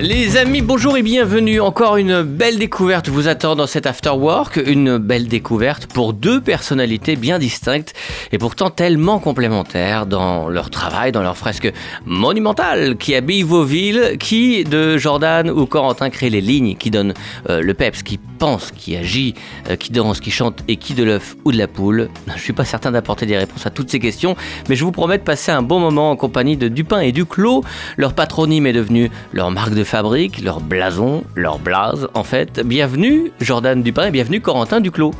Les amis, bonjour et bienvenue. Encore une belle découverte vous attend dans cet After Work. Une belle découverte pour deux personnalités bien distinctes et pourtant tellement complémentaires dans leur travail, dans leur fresque monumentale qui habille vos villes, qui de Jordan ou Corentin crée les lignes, qui donne euh, le peps, qui pense, qui agit, euh, qui danse, qui chante et qui de l'œuf ou de la poule. Je suis pas certain d'apporter des réponses à toutes ces questions, mais je vous promets de passer un bon moment en compagnie de Dupin et Duclos. Leur patronyme est devenu leur marque de fabrique, leur blason, leur blase en fait. Bienvenue Jordan Dupin et bienvenue Corentin Duclos.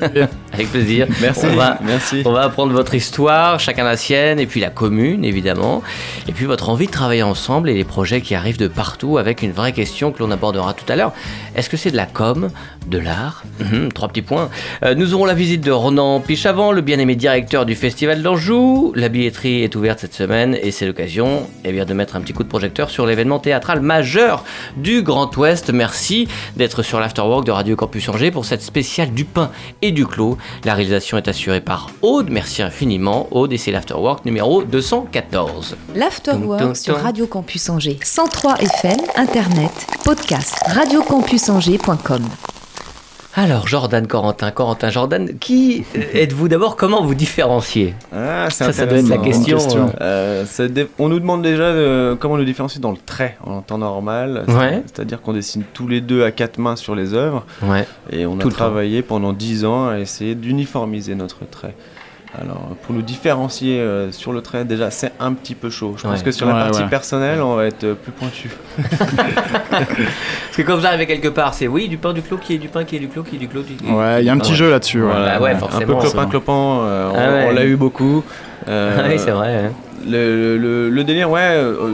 Avec plaisir. Merci. On va, Merci. on va apprendre votre histoire, chacun la sienne, et puis la commune, évidemment. Et puis votre envie de travailler ensemble et les projets qui arrivent de partout avec une vraie question que l'on abordera tout à l'heure. Est-ce que c'est de la com, de l'art? Mhm, Trois petits points. Euh, nous aurons la visite de Ronan Pichavant, le bien-aimé directeur du Festival d'Anjou. La billetterie est ouverte cette semaine et c'est l'occasion eh bien, de mettre un petit coup de projecteur sur l'événement théâtral majeur du Grand Ouest. Merci d'être sur l'Afterwork de Radio Campus Angers pour cette spéciale du pain et du clos. La réalisation est assurée par Aude. Merci infiniment, Aude, et c'est l'Afterwork numéro 214. Tum, tum, L'Afterwork sur. Radio Campus Angers. 103 FM, Internet, podcast, radiocampusangers.com. Alors, Jordan Corentin, Corentin Jordan, qui euh, êtes-vous d'abord Comment vous différenciez? Ah, Ça, ça doit être la question. question. Euh, ça dé- on nous demande déjà de- comment nous différencier dans le trait en temps normal. Ouais. C'est-à-dire qu'on dessine tous les deux à quatre mains sur les œuvres Ouais. et on Tout a travaillé pendant dix ans à essayer d'uniformiser notre trait. Alors, pour nous différencier euh, sur le trait, déjà, c'est un petit peu chaud. Je pense que sur la Ouais, partie ouais. personnelle, on va être euh, plus pointu. Parce que quand vous arrivez quelque part, c'est oui, du pain, du clos, qui est du pain, qui est du clos, qui est du clos. du- Ouais, il y a un petit Ouais. jeu là-dessus. ouais. Bah ouais, un peu clopin clopin, euh, on, Ah ouais. on l'a eu beaucoup. Euh, Ah oui, c'est vrai. hein. Le, le- le délire, ouais, euh,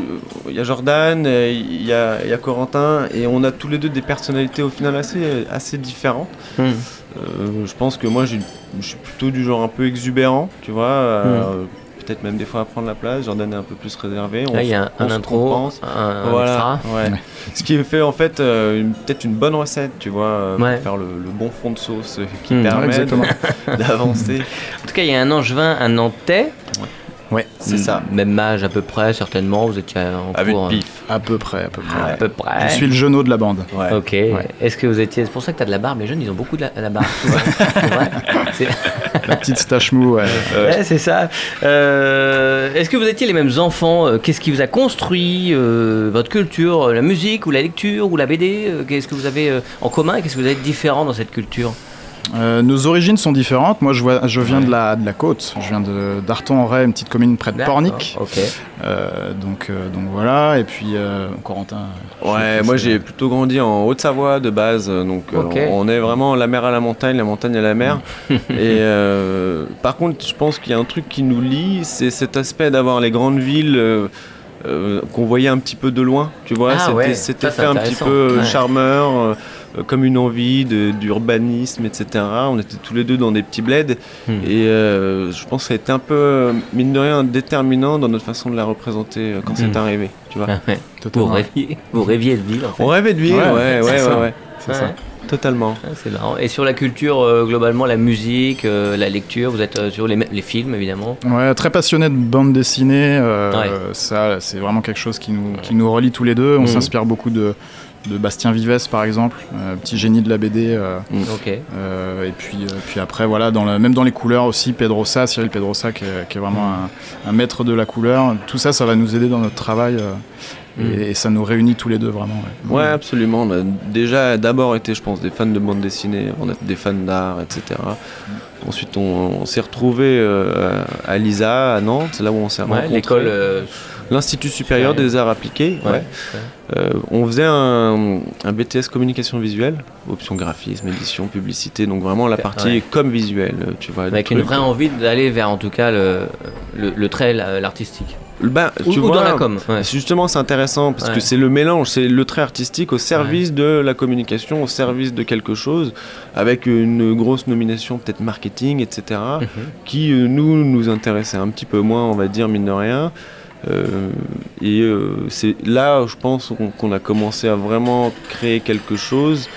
il y a Jordan, euh, il y, a, il y a Corentin, et on a tous les deux des personnalités au final assez, assez différentes. Hmm. Euh, je pense que moi, je suis plutôt du genre un peu exubérant, tu vois, euh, peut-être même des fois à prendre la place. Jordan est un peu plus réservé. on Là, il y a un, intro, compense. un, un Voilà, extra. ouais. Ouais. Ce qui fait en fait euh, peut-être une bonne recette, tu vois, euh, Ouais. pour faire le, le bon fond de sauce qui Hmm. Permet d'avancer. En tout cas, il y a un Angevin, un Nantais. Ouais, C'est ça. Même âge à peu près, certainement. Vous étiez en À cours. de hein. pif. à peu près, à peu près. À peu près. Je suis le genou de la bande. Ouais. Ok. Est-ce que vous étiez. C'est pour ça que tu as de la barbe. Les jeunes, ils ont beaucoup de la, la barbe. C'est La petite stache mou, ouais. Ouais, c'est ça. Euh, Est-ce que vous étiez les mêmes enfants Euh, Qu'est-ce qui vous a construit euh, Votre culture La musique ou la lecture ou la BD Qu'est-ce que vous avez en commun Qu'est-ce que vous avez de différent dans cette culture? Euh, nos origines sont différentes. Moi, je, vois, je viens de la, de la côte. Je viens de- d'Arton-en-Ray, une petite commune près de Pornic. Euh, donc, euh, donc voilà. Et puis, euh, Corentin. Ouais, moi j'ai plutôt grandi en Haute-Savoie de base, donc euh, on est vraiment la mer à la montagne, la montagne à la mer. et euh, par contre, je pense qu'il y a un truc qui nous lie, c'est cet aspect d'avoir les grandes villes euh, euh, qu'on voyait un petit peu de loin, tu vois, Ah c'était ouais, cet ça, c'est effet un petit peu Ouais. charmeur. Euh, comme une envie de- d'urbanisme, etc. On était tous les deux dans des petits bleds Hmm. et euh, je pense que ça a été un peu, mine de rien, déterminant dans notre façon de la représenter euh, quand Hmm. c'est arrivé. Tu vois. Ah ouais. Vous Totalement. rêviez, vous rêviez de vivre en fait. On rêvait de vivre, Ouais, ouais, ouais, c'est ouais, ça. ouais, C'est Ouais. ça. totalement. Ah, c'est marrant. Et sur la culture, euh, globalement, la musique, euh, la lecture, vous êtes euh, sur les, les films évidemment. Ouais, très passionné de bande dessinée. euh, Ouais. Ça, c'est vraiment quelque chose qui nous, qui nous relie tous les deux. On Mhm. s'inspire beaucoup de, de Bastien Vives, par exemple, euh, petit génie de la BD. euh, Ok. Euh, et puis, euh, puis après, voilà, dans le- même dans les couleurs aussi, Pedrosa, Cyril Pedrosa, qui est, qui est vraiment un, un maître de la couleur. Tout ça, ça va nous aider dans notre travail. euh, Mm. et, et ça nous réunit tous les deux, vraiment. ouais. Ouais, absolument. On a déjà d'abord été, je pense, des fans de bande dessinée, on a des fans d'art, etc. Ensuite, on, on s'est retrouvés euh, à l'ISA, à Nantes, là où on s'est Ouais, rencontrés. l'école. L'Institut supérieur des arts appliqués. ouais. Euh, on faisait un, un BTS communication visuelle, option graphisme, édition, publicité, donc vraiment la partie comme visuelle, tu vois. Avec une vraie envie d'aller vers en tout cas le, le, le trait, la- l'artistique. Ben, Ou, tu ou vois, dans la com. ouais. Justement, c'est intéressant parce Ouais. que c'est le mélange, c'est le trait artistique au service de la communication, au service de quelque chose, avec une grosse nomination peut-être marketing, etc., Mhm. qui euh, nous nous intéressait un petit peu moins, on va dire mine de rien. Euh, et euh, c'est là, je pense, qu'on a commencé à vraiment créer quelque chose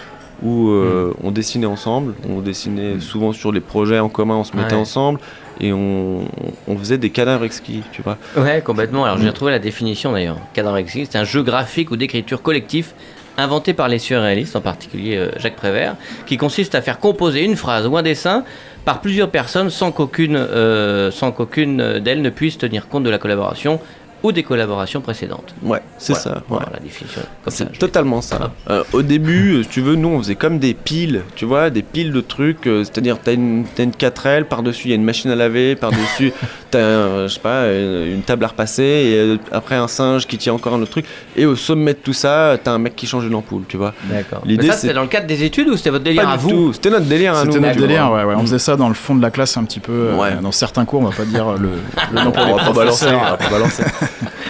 où euh, on dessinait ensemble, on dessinait souvent sur les projets en commun, on se mettait Ouais. ensemble et on, on faisait des cadavres exquis, tu vois. Ouais, complètement. Alors, j'ai Mm. retrouvé la définition d'ailleurs. Cadavre exquis, c'est un jeu graphique ou d'écriture collectif inventé par les surréalistes, en particulier Jacques Prévert, qui consiste à faire composer une phrase ou un dessin par plusieurs personnes sans qu'aucune euh, sans qu'aucune d'elles ne puisse tenir compte de la collaboration ou des collaborations précédentes. Ouais, c'est Voilà. ça. ouais. Voilà la définition. C'est totalement ça. Euh, au début, euh, si tu veux, nous on faisait comme des piles, tu vois, des piles de trucs. euh, C'est-à-dire, t'as une, t'as une 4L, par-dessus il y a une machine à laver, par-dessus t'as, un, je sais pas, une, une table à repasser, et euh, après un singe qui tient encore un autre truc. Et au sommet de tout ça, t'as un mec qui change une ampoule, tu vois. D'accord. L'idée, Mais ça, c'est- c'était dans le cadre des études ou c'était votre délire Pas à du vous. C'était notre délire à nous. C'était notre délire, ouais, ouais. On faisait ça dans le fond de la classe un petit peu. euh, Ouais. dans certains cours, on va pas dire euh, le, le nom pour les On va pas balancer,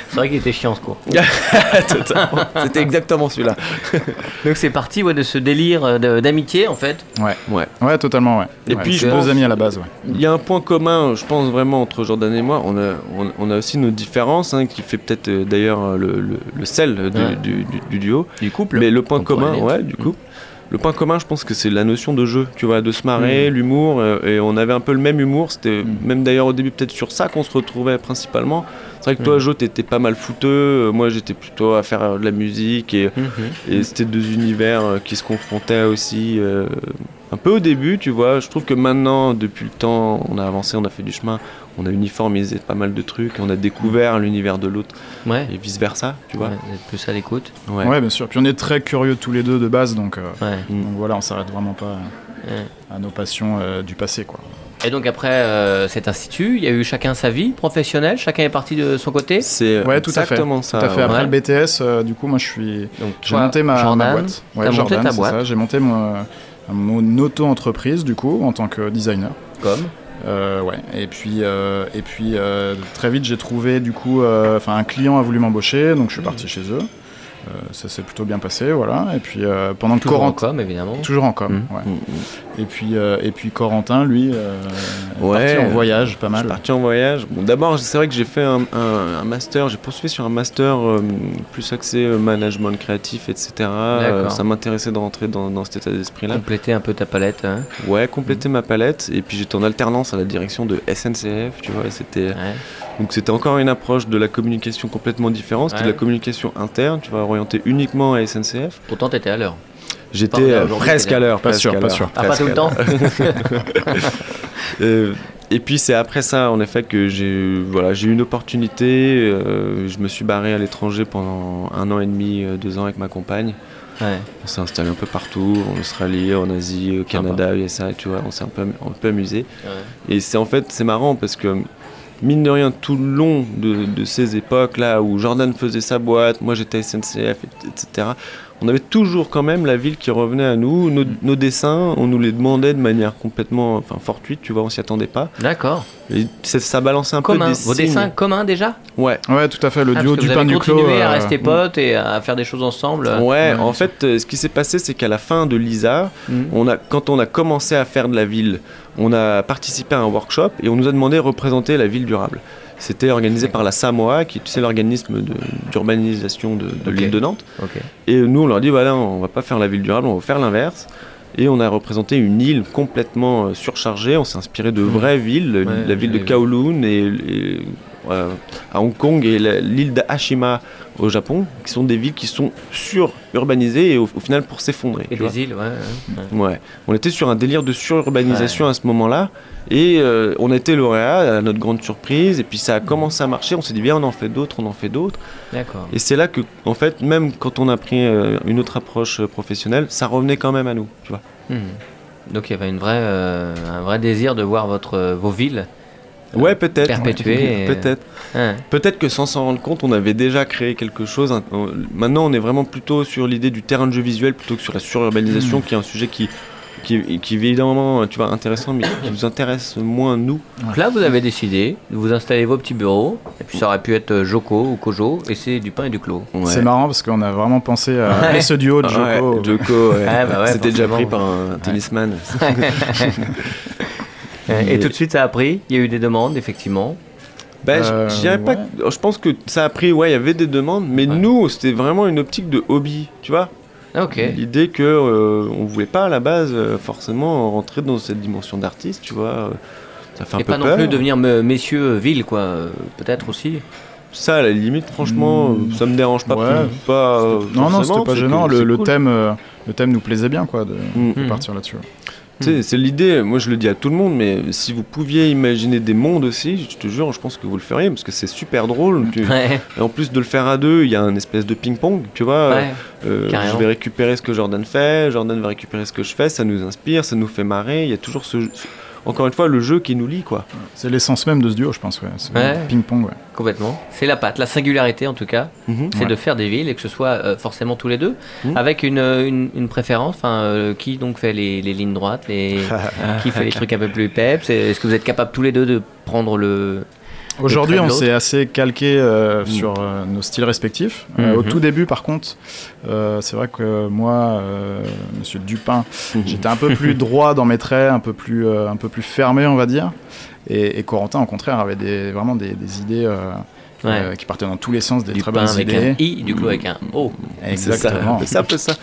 C'est vrai qu'il était chiant ce cours. C'était exactement celui-là. Donc c'est parti ouais, de ce délire euh, d'amitié en fait. Ouais. Ouais. ouais, totalement, ouais. Et Ouais, puis, je deux amis à la base, ouais. Il y a un point commun, je pense vraiment, entre Jordan et moi. On a, on, on a aussi nos différences, hein, qui fait peut-être euh, d'ailleurs euh, le, le- le sel du, Ouais. du- du- du duo. Du couple. Mais le point commun, ouais, du coup. Le point commun, je pense que c'est la notion de jeu, tu vois, de se marrer, Mm. l'humour, euh, et on avait un peu le même humour. C'était Mm. même d'ailleurs au début peut-être sur ça qu'on se retrouvait principalement. C'est vrai que toi, Mm. Jo, t'étais pas mal fouteux, euh, moi j'étais plutôt à faire euh, de la musique, et, Mhm. et c'était deux univers qui se confrontaient aussi. euh, un peu au début, tu vois. Je trouve que maintenant, depuis le temps, on a avancé, on a fait du chemin, on a uniformisé pas mal de trucs, on a découvert l'univers de l'autre, Ouais. et vice versa, tu vois. Ouais, vous êtes plus à l'écoute. Ouais. Ouais. bien sûr. Puis on est très curieux tous les deux de base, donc, euh, Ouais. Mm. donc voilà, on s'arrête vraiment pas Ouais. à nos passions euh, du passé, quoi. Et donc après euh, cet institut, il y a eu chacun sa vie professionnelle, chacun est parti de son côté? C'est Ouais, tout à fait. exactement ça. Tout à fait. ouais. Après Ouais. le BTS, euh, du coup, moi, je suis. Donc J'ai toi, monté ma, ma Jordan, boîte. t'as monté Jordan, ta c'est boîte. ça. J'ai monté mon, mon auto-entreprise, du coup, en tant que designer. comme? Euh, ouais. Et puis, euh, et puis euh, très vite, j'ai trouvé du coup, enfin, un client a voulu m'embaucher, donc je suis parti chez eux. Euh, ça s'est plutôt bien passé, voilà. Et puis euh, pendant que Toujours en Corentin, com évidemment. toujours en com, Mhm. ouais. Mm, Et puis, euh, et puis Corentin, lui, euh, est Ouais. parti en voyage, pas Je suis mal. parti en voyage. Bon, D'abord, c'est vrai que j'ai fait un, un- un master, j'ai poursuivi sur un master euh, plus axé management créatif, etc. Euh, D'accord. ça m'intéressait de rentrer dans, dans cet état d'esprit-là. Compléter un peu ta palette. hein. Ouais, compléter ma palette. Et puis j'étais en alternance à la direction de SNCF, tu vois. et C'était Ouais. Donc c'était encore une approche de la communication complètement différente. C'était de la communication interne, tu vois, orientée uniquement à SNCF. Pourtant t'étais à l'heure. J'étais euh, presque à l'heure. Pas sûr, pas sûr. Ah pas tout le temps. Euh, et puis c'est après ça, en effet, que j'ai voilà, j'ai eu une opportunité. euh, je me suis barré à l'étranger pendant un an et demi, deux ans avec ma compagne. Ouais. On s'est installé un peu partout, en Australie, en Asie, au Canada, USA, tu vois. On s'est un peu, un peu amusé. Ouais. Et c'est en fait, c'est marrant parce que mine de rien, tout le long de, de ces époques-là où Jordan faisait sa boîte, moi j'étais SNCF, et- etc., on avait toujours quand même la ville qui revenait à nous. Nos, nos dessins, on nous les demandait de manière complètement enfin, fortuite, tu vois, on s'y attendait pas. D'accord. Et ça, ça balançait un Commun. peu des Vos signes. dessins communs déjà Ouais. Ouais, tout à fait. Le Ah, duo du vous pain avez du clos. continué à euh, rester potes et à faire des choses ensemble. Ouais, en fait, euh, ce qui s'est passé, c'est qu'à la fin de l'ISA, Mhm. on a, quand on a commencé à faire de la ville, on a participé à un workshop et on nous a demandé de représenter la ville durable. C'était organisé par la Samoa, qui est tu sais, l'organisme d'urbanisation de, l'île de Nantes. Et nous, on leur dit voilà, on va pas faire la ville durable, on va faire l'inverse. Et on a représenté une île complètement euh, surchargée. On s'est inspiré de vraies villes. Ouais, la ville de. Kowloon et, et, euh, à Hong Kong et l'île d'Ashima au Japon, qui sont des villes qui sont sururbanisées et au, au final pour s'effondrer. Et des îles, ouais. ouais. Ouais, on était sur un délire de sururbanisation à ce moment-là. Et euh, on été lauréat à notre grande surprise. Et puis ça a commencé à marcher. On s'est dit, bien, on en fait d'autres, on en fait d'autres. D'accord. Et c'est là que, en fait, même quand on a pris euh, une autre approche euh, professionnelle, ça revenait quand même à nous, tu vois. Mhm. Donc il y avait une vraie, euh, un vrai désir de voir votre, vos villes. Euh, Ouais, peut-être. perpétuer et- Peut-être. Peut-être que sans s'en rendre compte, on avait déjà créé quelque chose. Maintenant, on est vraiment plutôt sur l'idée du terrain de jeu visuel plutôt que sur la sururbanisation, qui est un sujet qui qui, qui est évidemment, tu vois, intéressant, mais qui nous intéresse moins nous. Donc là, vous avez décidé de vous installer vos petits bureaux, et puis ça aurait pu être Joko ou Kojo, et c'est du pain et du clos. Ouais. C'est marrant parce qu'on a vraiment pensé à Ouais. ce duo de Joko. Ouais, Joko, ouais. Ouais, bah ouais, C'était déjà pris par un tennisman. Et tout de suite, ça a pris. Il y a eu des demandes, effectivement. Bah, je- Euh, je dirais pas. ouais. que- Je pense que ça a pris. Ouais, il y avait des demandes, mais Ouais. nous, c'était vraiment une optique de hobby, tu vois. Ah, Ok. L'idée que euh, on voulait pas à la base euh, forcément rentrer dans cette dimension d'artiste, tu vois. euh, Ça fait un Et peu pas non plus devenir me- messieurs ville, quoi. euh, Peut-être aussi. Ça, à la limite, franchement, Mm. euh, ça me dérange pas. Ouais. plus- pas euh, Non, non, c'était pas gênant. Le, thème, euh, le thème nous plaisait bien, quoi, de, Mm. de Mm. partir là-dessus. C'est l'idée, moi je le dis à tout le monde, mais si vous pouviez imaginer des mondes aussi, je te jure, je pense que vous le feriez, parce que c'est super drôle. tu- Ouais. Et en plus de le faire à deux, il y a un espèce de ping-pong, tu vois. Ouais. Euh, Carrément. je vais récupérer ce que Jordan fait, Jordan va récupérer ce que je fais, ça nous inspire, ça nous fait marrer. Il y a toujours ce, ce- encore une fois, le jeu qui nous lie, quoi. C'est l'essence même de ce duo, je pense. Ouais. C'est Ouais. Ping-pong, ouais. Complètement. C'est la patte, la singularité en tout cas. C'est Ouais. de faire des villes et que ce soit euh, forcément tous les deux, Mhm. avec une, une, une préférence. Enfin, euh, qui donc fait les, les lignes droites, les, qui fait les trucs un peu plus peps. Est-ce que vous êtes capables tous les deux de prendre le. Aujourd'hui, on s'est assez calqué euh, Mm. sur euh, nos styles respectifs. Euh, Au Mhm. tout début, par contre, c'est vrai que moi, Monsieur Dupin, j'étais un peu plus droit dans mes traits, un peu plus, un peu plus fermé, on va dire. Et, et Corentin, au contraire, avait des, vraiment des, des idées Ouais. euh, qui partaient dans tous les sens, des du très pain bonnes avec idées. un i, du coup avec un o. Exactement. C'est un peu ça.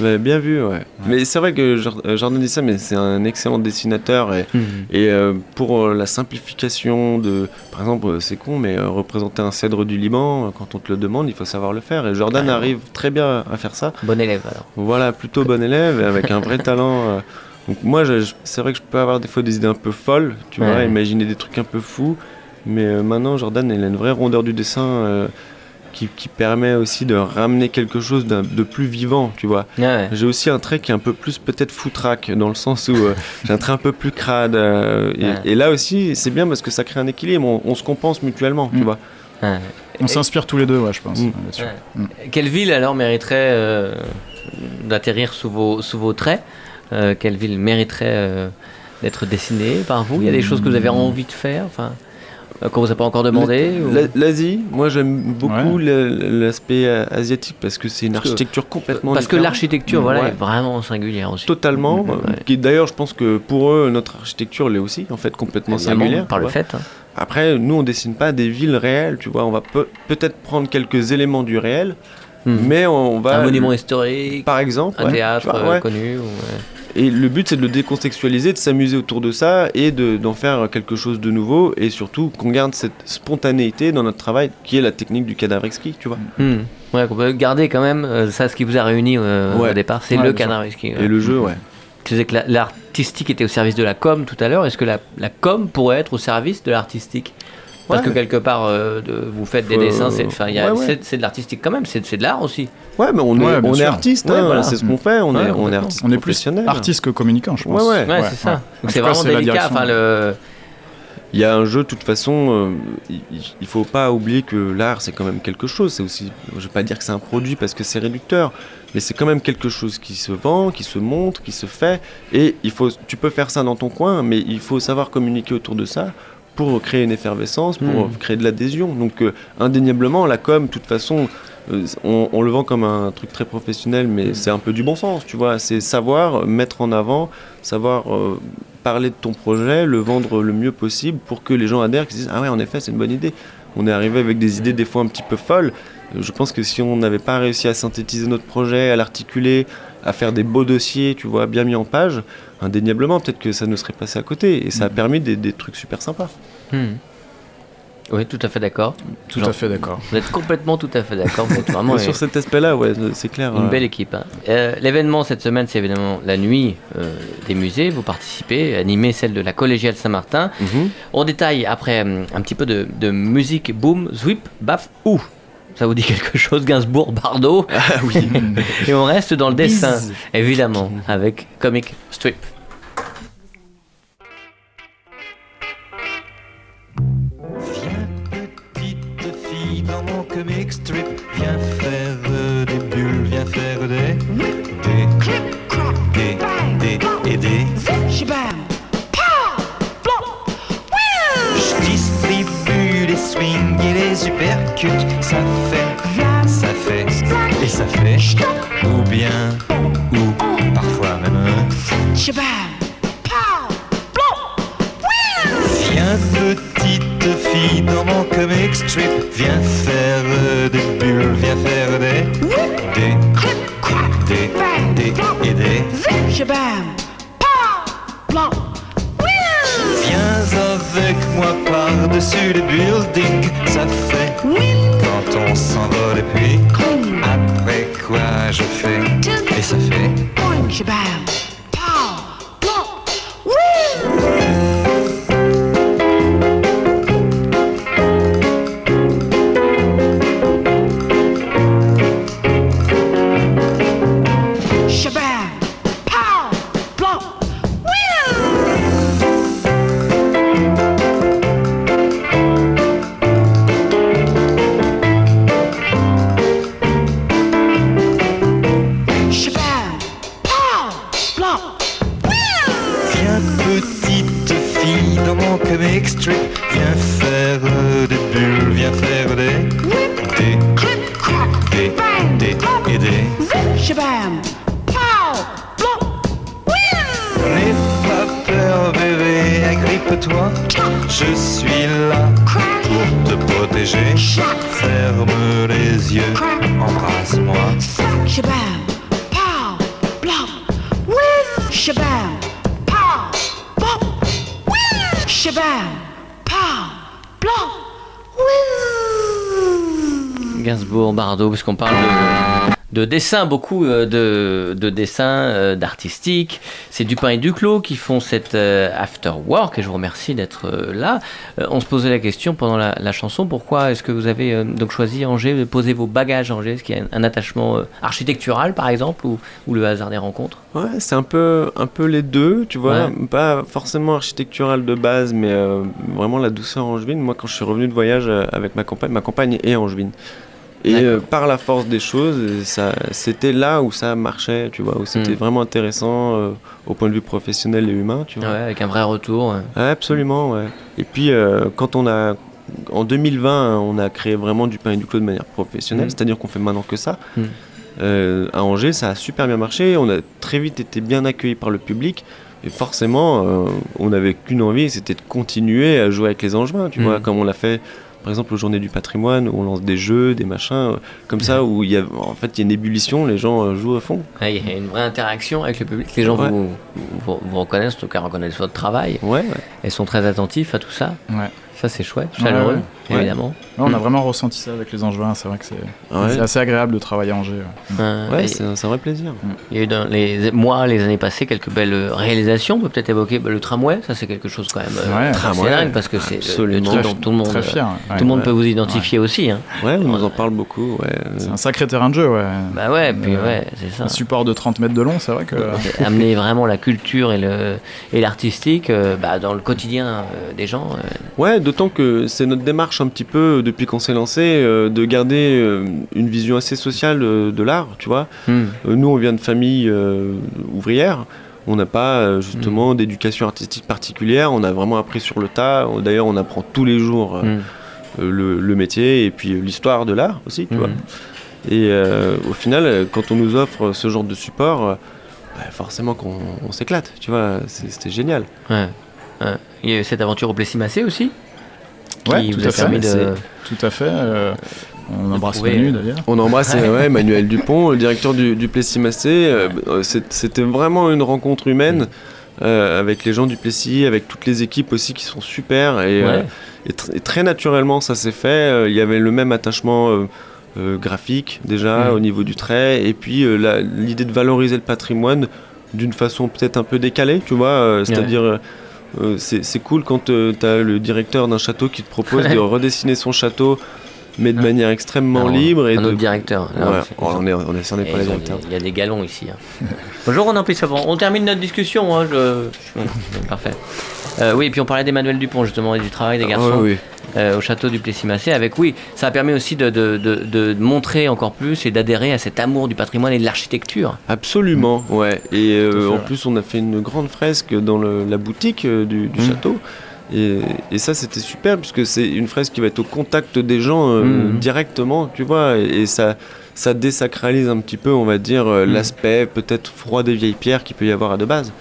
Bien vu, ouais. Mais c'est vrai que euh, Jordan dit ça, mais c'est un excellent dessinateur et, et euh, pour la simplification de, par exemple, c'est con, mais euh, représenter un cèdre du Liban, quand on te le demande, il faut savoir le faire. Et Jordan Ouais. arrive très bien à faire ça. Bon élève alors. Voilà, plutôt bon élève avec un vrai talent. euh. Donc moi, c'est vrai que je peux avoir des fois des idées un peu folles, tu vois, Ouais. imaginer des trucs un peu fous. Mais euh, maintenant, Jordan, il a une vraie rondeur du dessin euh, qui, qui permet aussi de ramener quelque chose de plus vivant, tu vois. Ouais. J'ai aussi un trait qui est un peu plus peut-être foutraque, dans le sens où euh, j'ai un trait un peu plus crade. euh, et, Ouais. et là aussi, c'est bien parce que ça crée un équilibre, on, on se compense mutuellement, tu Mm. vois. Ouais. On s'inspire tous les deux, ouais, je pense. Mm. Ouais. Quelle ville alors mériterait euh, d'atterrir sous vos, sous vos traits Euh, Quelle ville mériterait euh, d'être dessinée par vous? Il y a des choses que vous avez envie de faire enfin, qu'on vous a pas encore demandé ou- L'Asie, moi j'aime beaucoup Ouais. l'aspect euh, asiatique parce que c'est une Parce que- architecture complètement Parce que l'architecture voilà, Ouais. est vraiment singulière aussi. Totalement. Ouais. euh, qui D'ailleurs, je pense que pour eux, notre architecture l'est aussi, en fait, complètement Évidemment, singulière. par le fait. hein. Après, nous, on dessine pas des villes réelles, tu vois. On va peut- peut-être prendre quelques éléments du réel, Mhm. mais on va. un monument historique, Par exemple. un ouais, théâtre vois, euh, ouais. connu. ou. Et le but, c'est de le décontextualiser, de s'amuser autour de ça et de- d'en faire quelque chose de nouveau et surtout qu'on garde cette spontanéité dans notre travail qui est la technique du cadavre exquis, tu vois. Hmm. Ouais, qu'on peut garder quand même euh, ça, ce qui vous a réuni euh, Ouais. au départ, c'est Ouais, le canard whisky. Et le jeu, ouais. Tu disais que la- l'artistique était au service de la com tout à l'heure. Est-ce que la, la com pourrait être au service de l'artistique? Parce Ouais. que quelque part, euh, de- vous faites des dessins, c'est de l'artistique quand même, c'est de l'art aussi. Ouais, mais on Ouais, est, on artiste, Ouais, hein, voilà. c'est ce qu'on fait, on, Ouais, est, on est complètement. artiste On est plus artiste que communicant, je pense. Ouais, ouais. Ouais, c'est ça. C'est vraiment délicat. le... Il y a un jeu, de toute façon, euh, il, il faut pas oublier que l'art, c'est quand même quelque chose. C'est aussi, je vais pas dire que c'est un produit parce que c'est réducteur, mais c'est quand même quelque chose qui se vend, qui se montre, qui se fait. Et il faut, tu peux faire ça dans ton coin, mais il faut savoir communiquer autour de ça pour créer une effervescence, pour Mm. créer de l'adhésion. Donc, euh, indéniablement, la com, de toute façon, euh, on, on le vend comme un truc très professionnel, mais c'est un peu du bon sens, tu vois. C'est savoir mettre en avant, savoir euh, parler de ton projet, le vendre le mieux possible pour que les gens adhèrent, qu'ils se disent Ah ouais, en effet, c'est une bonne idée. On est arrivé avec des idées des fois un petit peu folles. Je pense que si on n'avait pas réussi à synthétiser notre projet, à l'articuler, à faire des beaux dossiers, tu vois, bien mis en page, indéniablement, peut-être que ça nous serait passé à côté. Et ça a permis des, des trucs super sympas. Hmm. Oui, tout à fait d'accord. Tout Genre, à fait d'accord. Vous êtes complètement tout à fait d'accord. Vous êtes vraiment Sur cet aspect-là, ouais, c'est clair. Une euh, belle équipe. hein. Euh, L'événement cette semaine, c'est évidemment la nuit euh, des musées. Vous participez, animez celle de la Collégiale Saint-Martin. mhm. On détaille après hum, un petit peu de, de musique boom, zwip, baf, ou. Ça vous dit quelque chose, Gainsbourg, Bardot Ah oui. Et on reste dans le dessin, Bise. évidemment, avec Comic Strip. Viens petite fille dans mon comic strip et les uppercuts. Ça fait, ça fait, et ça fait. Ou bien, ou parfois même. Viens petite fille dans mon comic strip Viens faire des bulles, viens faire des Des, des, des et des Viens avec moi par-dessus les buildings Ça fait quand on s'envole et puis Après quoi je fais? Et ça fait de, de dessin, beaucoup euh, de, de dessins, euh, d'artistique. C'est Dupin et Duclos qui font cette euh, after work et je vous remercie d'être euh, là. Euh, on se posait la question pendant la, la chanson, pourquoi est-ce que vous avez euh, donc choisi Angers, de poser vos bagages à Angers Est-ce qu'il y a un, attachement euh, architectural par exemple ou, ou le hasard des rencontres? Ouais, c'est un peu, un peu les deux, tu vois. Ouais. Pas forcément architectural de base, mais euh, vraiment la douceur angevine. Moi, quand je suis revenu de voyage euh, avec ma compagne, ma compagne est angevine. Et euh, par la force des choses, ça, c'était là où ça marchait, tu vois, où c'était Mm. vraiment intéressant euh, au point de vue professionnel et humain, tu vois. Ouais, Avec un vrai retour. ouais. Ouais, absolument, ouais. Et puis, euh, quand on a. En 2020, on a créé vraiment du pain et du clos de manière professionnelle, Mm. c'est-à-dire qu'on fait maintenant que ça. Mm. Euh, à Angers, ça a super bien marché. On a très vite été bien accueillis par le public. Et forcément, euh, on n'avait qu'une envie, c'était de continuer à jouer avec les Angevins, tu vois, comme on l'a fait. Par exemple, aux Journées du patrimoine, où on lance des jeux, des machins, euh, comme ça, où il y a, en fait, il y a une ébullition, les gens euh, jouent à fond. Ouais, Il y a une vraie interaction avec le public. Les gens Ouais. vous, vous, vous reconnaissent, en tout cas reconnaissent votre travail Ouais, ouais. et sont très attentifs à tout ça. Ouais. Ça, c'est chouette, chaleureux, ouais. évidemment. On a vraiment ressenti ça avec les Angevins. C'est vrai que c'est assez agréable de travailler à Angers. ouais. Euh, Ouais, et- c'est un, vrai plaisir. il y a eu dans les mois, les années passées, quelques belles réalisations. On peut peut-être évoquer bah, le tramway. Ça, c'est quelque chose quand même euh, Tramway, dingue parce que c'est le- truc Très, dont tout le monde, fier. ouais. tout le monde Ouais. peut vous identifier aussi. Hein. Ouais, on nous en parle beaucoup. Ouais. C'est un sacré terrain de jeu, ouais. Bah ouais, puis Euh, ouais, c'est ça. Un support de 30 mètres de long, c'est vrai que. Amener vraiment la culture et le et l'artistique euh, bah, dans le quotidien euh, des gens. euh, Ouais, d'autant que c'est notre démarche un petit peu depuis qu'on s'est lancé euh, de garder euh, une vision assez sociale euh, de l'art, tu vois. hmm. Euh, nous, on vient de familles euh, ouvrières. On n'a pas euh, justement d'éducation artistique particulière. On a vraiment appris sur le tas. D'ailleurs, on apprend tous les jours euh, Hmm. euh, le, le métier et puis euh, l'histoire de l'art aussi, tu vois. Et euh, au final, euh, quand on nous offre ce genre de support, euh, bah, forcément qu'on on s'éclate, tu vois. C'était génial. Ouais. Il y a eu cette aventure au Plessis-Massé aussi? Qui Ouais, vous tout a à fait, permis de... c'est- Tout à fait. euh, on embrasse Manu euh, d'ailleurs. On embrasse euh, ouais, Emmanuel Dupont, le directeur du, du Plessis Massé. Euh, c'est- C'était vraiment une rencontre humaine euh, avec les gens du Plessis, avec toutes les équipes aussi qui sont super. Et, euh, Ouais. et tr- et très naturellement, ça s'est fait. Il y avait le même attachement euh, euh, graphique déjà Mm. au niveau du trait. Et puis euh, la- l'idée de valoriser le patrimoine d'une façon peut-être un peu décalée, tu vois. euh, C'est-à-dire. Euh, euh, c'est cool quand tu as le directeur d'un château qui te propose de redessiner son château, mais de manière extrêmement Alors, libre. Et un de... autre directeur. Là, on est, on est, on est Et pas les directeurs. Il y a des galons ici. hein. Bonjour Ronan Pissavant. On termine notre discussion. Hein, je- Parfait. Euh, oui, et puis on parlait d'Emmanuel Dupont justement et du travail des garçons Ah, oui, oui. Euh, au château du Plessis-Massé. Avec oui, ça a permis aussi de, de- de- de montrer encore plus et d'adhérer à cet amour du patrimoine et de l'architecture. Absolument, ouais. Et euh, en plus, on a fait une grande fresque dans le- la boutique euh, du, du Mm. château. Et, et ça, c'était super, puisque c'est une fresque qui va être au contact des gens euh, Mhm. directement, tu vois, et, et ça, ça désacralise un petit peu, on va dire, euh, l'aspect peut-être froid des vieilles pierres qu'il peut y avoir à de base.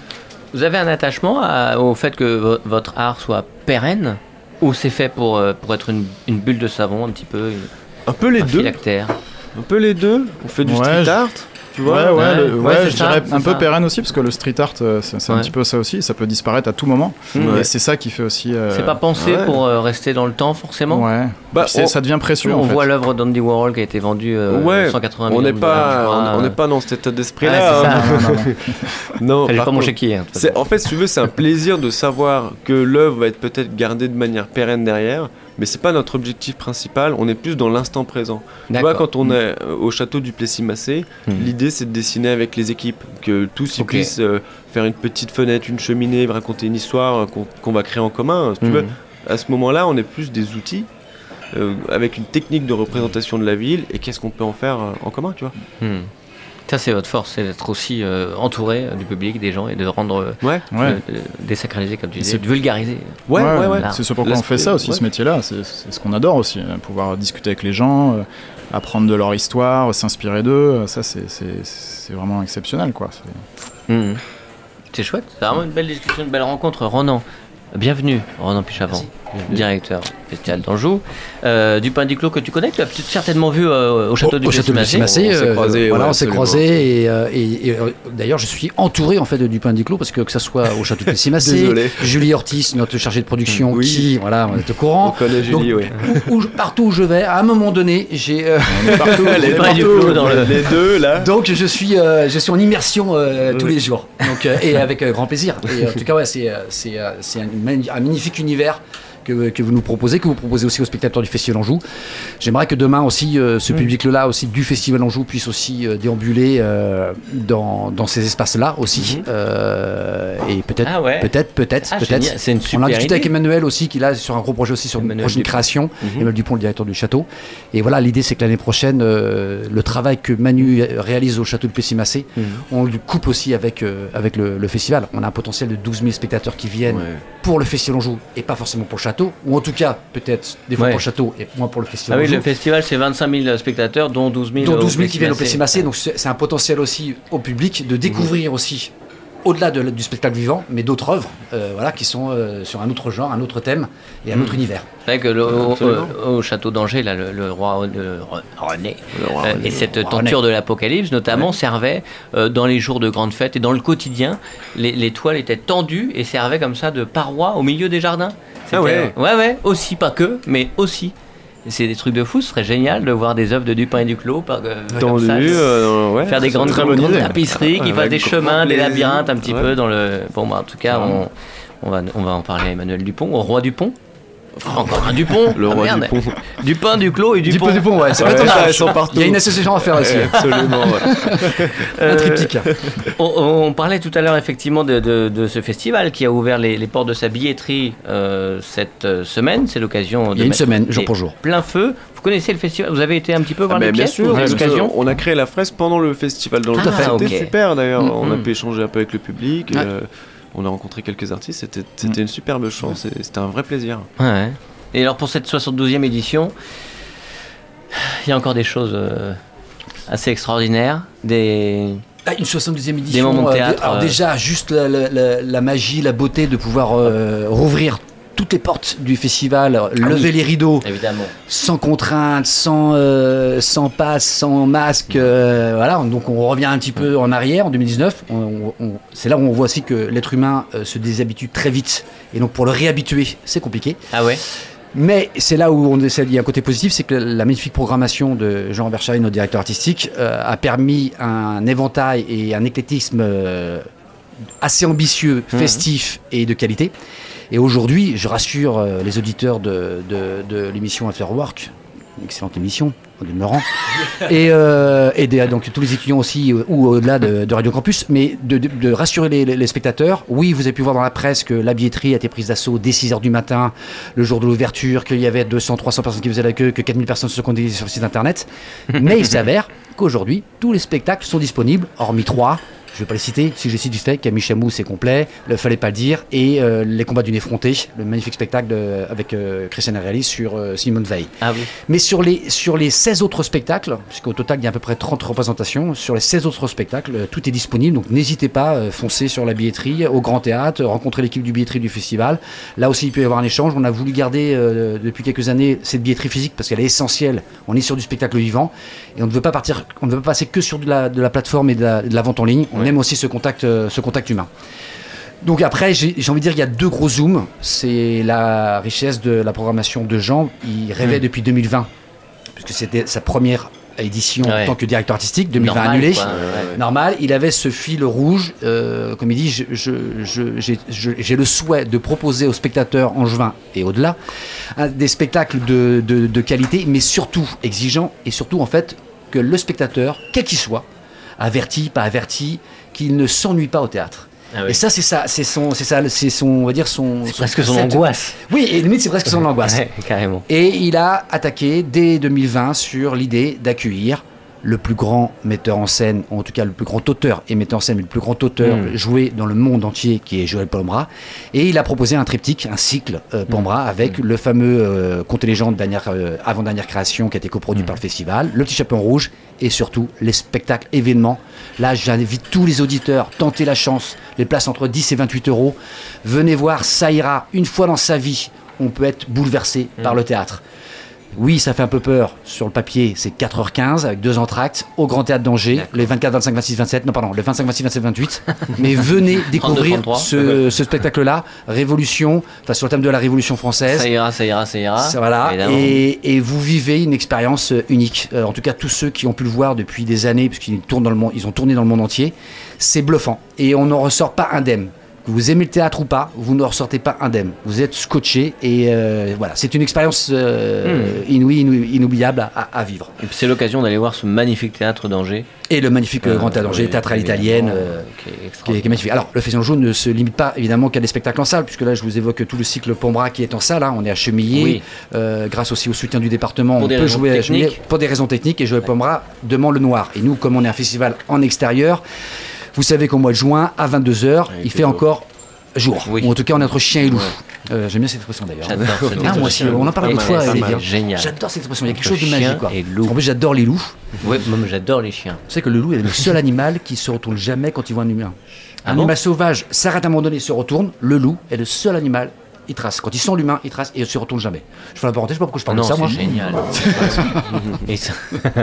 Vous avez un attachement à- au fait que vo- votre art soit pérenne? Ou c'est fait pour, euh, pour être une, une bulle de savon un petit peu, une, Un peu les un deux, phylactère. Un peu les deux. On fait du Ouais, street art, tu Ouais, vois. ouais, Ouais, le- ouais, ouais, c'est je ça, dirais un peu ça. pérenne aussi, parce que le street art, euh, c'est un petit peu ça aussi, ça peut disparaître à tout moment. Ouais. Et c'est ça qui fait aussi. euh, C'est pas pensé ouais. pour euh, rester dans le temps forcément Ouais. Bah, on- ça devient précieux. On en fait. voit l'œuvre d'Andy Warhol qui a été vendue euh, Ouais, 180 on millions n'est de dollars, je pas, on n'est pas dans cet état d'esprit-là. hein. Non, pas mon chéquier. hein, en fait, si tu veux, c'est un plaisir de savoir que l'œuvre va être peut-être gardée de manière pérenne derrière, mais c'est pas notre objectif principal. On est plus dans l'instant présent. Tu vois, quand on est euh, au château du Plessis-Massé, Mhm. l'idée c'est de dessiner avec les équipes, que tous ils puissent euh, faire une petite fenêtre, une cheminée, raconter une histoire euh, qu'on, va créer en commun. Si tu veux, Mhm. à ce moment-là, on est plus des outils. euh, avec une technique de représentation de la ville et qu'est-ce qu'on peut en faire euh, en commun tu vois Hmm. Ça, c'est votre force, c'est d'être aussi euh, entouré euh, du public, des gens, et de rendre euh, ouais Ouais. désacraliser, comme tu disais, C'est- de vulgariser. ouais ouais ouais. C'est ce pourquoi on fait ça aussi, Ouais. ce métier-là. C'est c'est ce qu'on adore aussi, euh, pouvoir discuter avec les gens, euh, apprendre de leur histoire, s'inspirer d'eux. Ça, c'est- c'est c'est vraiment exceptionnel, quoi. C'est- Hmm. C'est chouette, c'est vraiment une belle discussion, une belle rencontre. Ronan, bienvenue, Ronan Pichavant, directeur du Festival d'Anjou. Euh, du pain du clos que tu connais, tu as certainement vu euh, au château au, du au château de Plessis-Massé. Massé, On s'est croisés, voilà, ouais, on s'est absolument. croisés et, euh, et- et, euh, d'ailleurs je suis entouré en fait de Dupin d'Iclos parce que que ça soit au château de Massé, Désolé. Julie Ortiz, notre chargée de production, Oui. qui voilà, on est au on courant. connaît Julie Donc, oui Où- où je- partout où je vais, à un moment donné, j'ai euh, partout les, du partout, Clos dans le- les deux là donc je suis euh, je suis en immersion euh, tous Oui. les jours. Donc euh, et avec euh, grand plaisir. Et en tout cas ouais, c'est euh, c'est euh, c'est un, magnifique univers que, que vous nous proposez, que vous proposez aussi aux spectateurs du Festival Anjou. J'aimerais que demain aussi, euh, Mm. ce public-là aussi du Festival Anjou puisse aussi euh, déambuler euh, dans, dans ces espaces-là aussi. Euh, et peut-être, Ah ouais. peut-être, peut-être, Ah, peut-être. c'est une On super a discuté avec. Emmanuel aussi, qui est là sur un gros projet aussi sur une prochaine Dupont. création. Mhm. Emmanuel Dupont, le directeur du château. Et voilà, l'idée c'est que l'année prochaine, le travail que Manu réalise au château de Pessimacé, Mhm. on le coupe aussi avec, avec le, le festival. On a un potentiel de 12 000 spectateurs qui viennent Ouais. pour le festival Anjou et pas forcément pour le château, ou en tout cas peut-être des fois Ouais. pour le château et moins pour le Ah festival oui, Anjou. le festival, c'est 25 000 spectateurs, dont 12 000 dont au 12 000 qui viennent au. Plessis-Massé, donc c'est c'est un potentiel aussi au public de découvrir aussi au-delà de- du spectacle vivant, mais d'autres œuvres, euh, voilà, qui sont euh, sur un autre genre, un autre thème et un autre univers. C'est vrai que le- au, château d'Angers, là, le, le roi le Re- René, Le roi euh, René. et cette roi tenture de l'Apocalypse, notamment, servait euh, dans les jours de grandes fêtes et dans le quotidien. Les, les toiles étaient tendues et servaient comme ça de parois au milieu des jardins. Ah ouais. Ouais, ouais, aussi, pas que, mais aussi. C'est des trucs de fou, ce serait génial de voir des œuvres de Dupin et Duclos par, euh, comme ça, euh, ouais, faire des grandes, tapisseries qui fassent des chemins, des labyrinthes un petit peu dans le. Bon, bah, en tout cas, on, on, va, on va en parler à Emmanuel Dupont, au roi Dupont. Encore un Dupont Le Ah, roi merde. Dupont. Dupin, Duclos et Dupont. Dupont, Dupont, ouais, c'est Ouais, pas ça, elles sont partout. Il y a une association à faire aussi. Ouais, Absolument. ouais. Un Euh, triptyque. On, on parlait tout à l'heure effectivement de, de- de ce festival qui a ouvert les, les portes de sa billetterie euh, cette euh, semaine. C'est l'occasion de Il y a une semaine, jour pour jour. Plein feu. Vous connaissez le festival? Vous avez été un petit peu voir Ah, les bien pièces sûr, l'occasion on a créé la fresque pendant le festival dans le Tout à fait. C'était Ah, ok. super d'ailleurs. Mm, On a mm. pu échanger un peu avec le public. Ouais. euh, on a rencontré quelques artistes. C'était c'était une superbe chance et c'était un vrai plaisir. Ouais. Et alors pour cette 72e édition, il y a encore des choses euh, assez extraordinaires. Des... Ah, une 72e édition. moments de euh, théâtre, alors euh. déjà, juste la, la- la- la magie, la beauté de pouvoir euh, rouvrir toutes les portes du festival, lever les rideaux, Évidemment. sans contrainte, sans, euh, sans passe, sans masque. euh, voilà, donc on revient un petit peu en arrière en 2019. On- on- on- c'est là où on voit aussi que l'être humain euh, se déshabitue très vite. Et donc pour le réhabituer, c'est compliqué. Ah ouais Mais c'est là où on essaie, il y a un côté positif, c'est que la magnifique programmation de Jean Bercharin, notre directeur artistique, euh, a permis un éventail et un éclectisme assez ambitieux, festif et de qualité. Et aujourd'hui, je rassure euh, les auditeurs de, de- de l'émission After Work, une excellente émission, en demeurant, et, euh, et des- donc tous les étudiants aussi, euh, ou au-delà de, de Radio Campus, mais de, de- de rassurer les, spectateurs. Oui, vous avez pu voir dans la presse que la billetterie a été prise d'assaut dès 6h du matin, le jour de l'ouverture, qu'il y avait 200, 300 personnes qui faisaient la queue, que 4000 personnes se sont connectées sur le site internet. Mais il s'avère qu'aujourd'hui, tous les spectacles sont disponibles, hormis trois. Je vais pas les citer, si je les cite du fait, Camille Chamou c'est complet, le Fallait pas le dire, et euh, Les combats d'une effrontée, le magnifique spectacle de- avec euh, Christian sur euh, Simone Veil. Ah oui. Mais sur les, sur les 16 autres spectacles, puisqu'au total il y a à peu près 30 représentations, sur les 16 autres spectacles, euh, tout est disponible, donc n'hésitez pas, euh, foncez sur la billetterie, au Grand Théâtre, rencontrez l'équipe du billetterie du festival. Là aussi il peut y avoir un échange, on a voulu garder depuis quelques années cette billetterie physique parce qu'elle est essentielle, on est sur du spectacle vivant, et on ne veut pas partir, on ne veut pas passer que sur de la, de la plateforme et de la, de la vente en ligne, on aime aussi ce contact, euh, ce contact humain. Donc après, j'ai envie de dire qu'il y a deux gros zooms. C'est la richesse de la programmation de Jean. Il rêvait depuis 2020, puisque c'était sa première édition Ouais. en tant que directeur artistique, 2020 Normal, annulé. quoi, ouais. Normal, il avait ce fil rouge, euh, comme il dit, je- je- je- j'ai je- le souhait de proposer aux spectateurs angevins et au-delà des spectacles de, de- de qualité, mais surtout exigeants, et surtout en fait que le spectateur, quel qu'il soit, averti, pas averti, qu'il ne s'ennuie pas au théâtre. Ah oui. Et ça, c'est ça, c'est son, c'est ça, c'est son, on va dire son. C'est presque son angoisse. Oui, et limite, c'est presque son angoisse. Ouais, carrément. Et il a attaqué dès 2020 sur l'idée d'accueillir le plus grand metteur en scène, ou en tout cas le plus grand auteur et metteur en scène, mais le plus grand auteur Mm. joué dans le monde entier, qui est Joël Pombra. Et il a proposé un triptyque, un cycle euh, Pombra, avec le fameux euh, Conte et légende dernière, euh, avant-dernière création qui a été coproduit par le festival, le petit chaperon rouge et surtout les spectacles événements. Là, j'invite tous les auditeurs, tentez la chance, les places entre 10 et 28 euros. Venez voir, ça ira. Une fois dans sa vie, on peut être bouleversé par le théâtre. Oui, ça fait un peu peur. Sur le papier, c'est 4h15 avec deux entractes au Grand Théâtre d'Angers, les 24, 25, 26, 27. Non, pardon, le 25, 26, 27, 28. Mais venez découvrir 33. ce, ce spectacle-là, Révolution, enfin sur le thème de la Révolution française. Ça ira, ça ira, ça ira. Ça, voilà. Et, et vous vivez une expérience euh, unique. Euh, en tout cas, tous ceux qui ont pu le voir depuis des années, puisqu'ils tournent dans le monde, ils ont tourné dans le monde entier, c'est bluffant. Et on n'en ressort pas indemne. Vous aimez le théâtre ou pas, vous ne ressortez pas indemne. Vous êtes scotché et euh, voilà, c'est une expérience euh, Hmm. inouïe, inouïe, inoubliable à, vivre. Et c'est l'occasion d'aller voir ce magnifique théâtre d'Angers. Et le magnifique euh, Grand Théâtre d'Angers, l'italienne. euh, qui est qui est, extraordinaire. qui est magnifique. Alors, le Festival Jaune ne se limite pas évidemment qu'à des spectacles en salle, puisque là, je vous évoque tout le cycle Pombra qui est en salle. hein. On est à Chemillé, Oui. Grâce aussi au soutien du département. Pour on peut jouer à. Chemillé pour des raisons techniques. Et Joël Pombra demande le noir. Et nous, comme on est un festival en extérieur, vous savez qu'au mois de juin, à 22h, il fait encore jour. Oui. Ou en tout cas, on est entre chien et loup. Euh, J'aime bien cette expression d'ailleurs. J'adore cette Ah, moi aussi, expression. on en parle l'autre fois. Génial. J'adore cette expression. Il y a quelque chose de magique. Quoi. et loup. En plus, j'adore les loups. Ouais, moi j'adore les chiens. Tu sais que le loup est le seul animal qui se retourne jamais quand il voit un humain. Ah un bon animal sauvage s'arrête à un moment donné, se retourne. Le loup est le seul animal, il trace. Quand il sent l'humain, il trace et il se retourne jamais. Je fais la parenthèse, je sais pas pourquoi je parle non, de ça, moi. c'est génial. Et ça-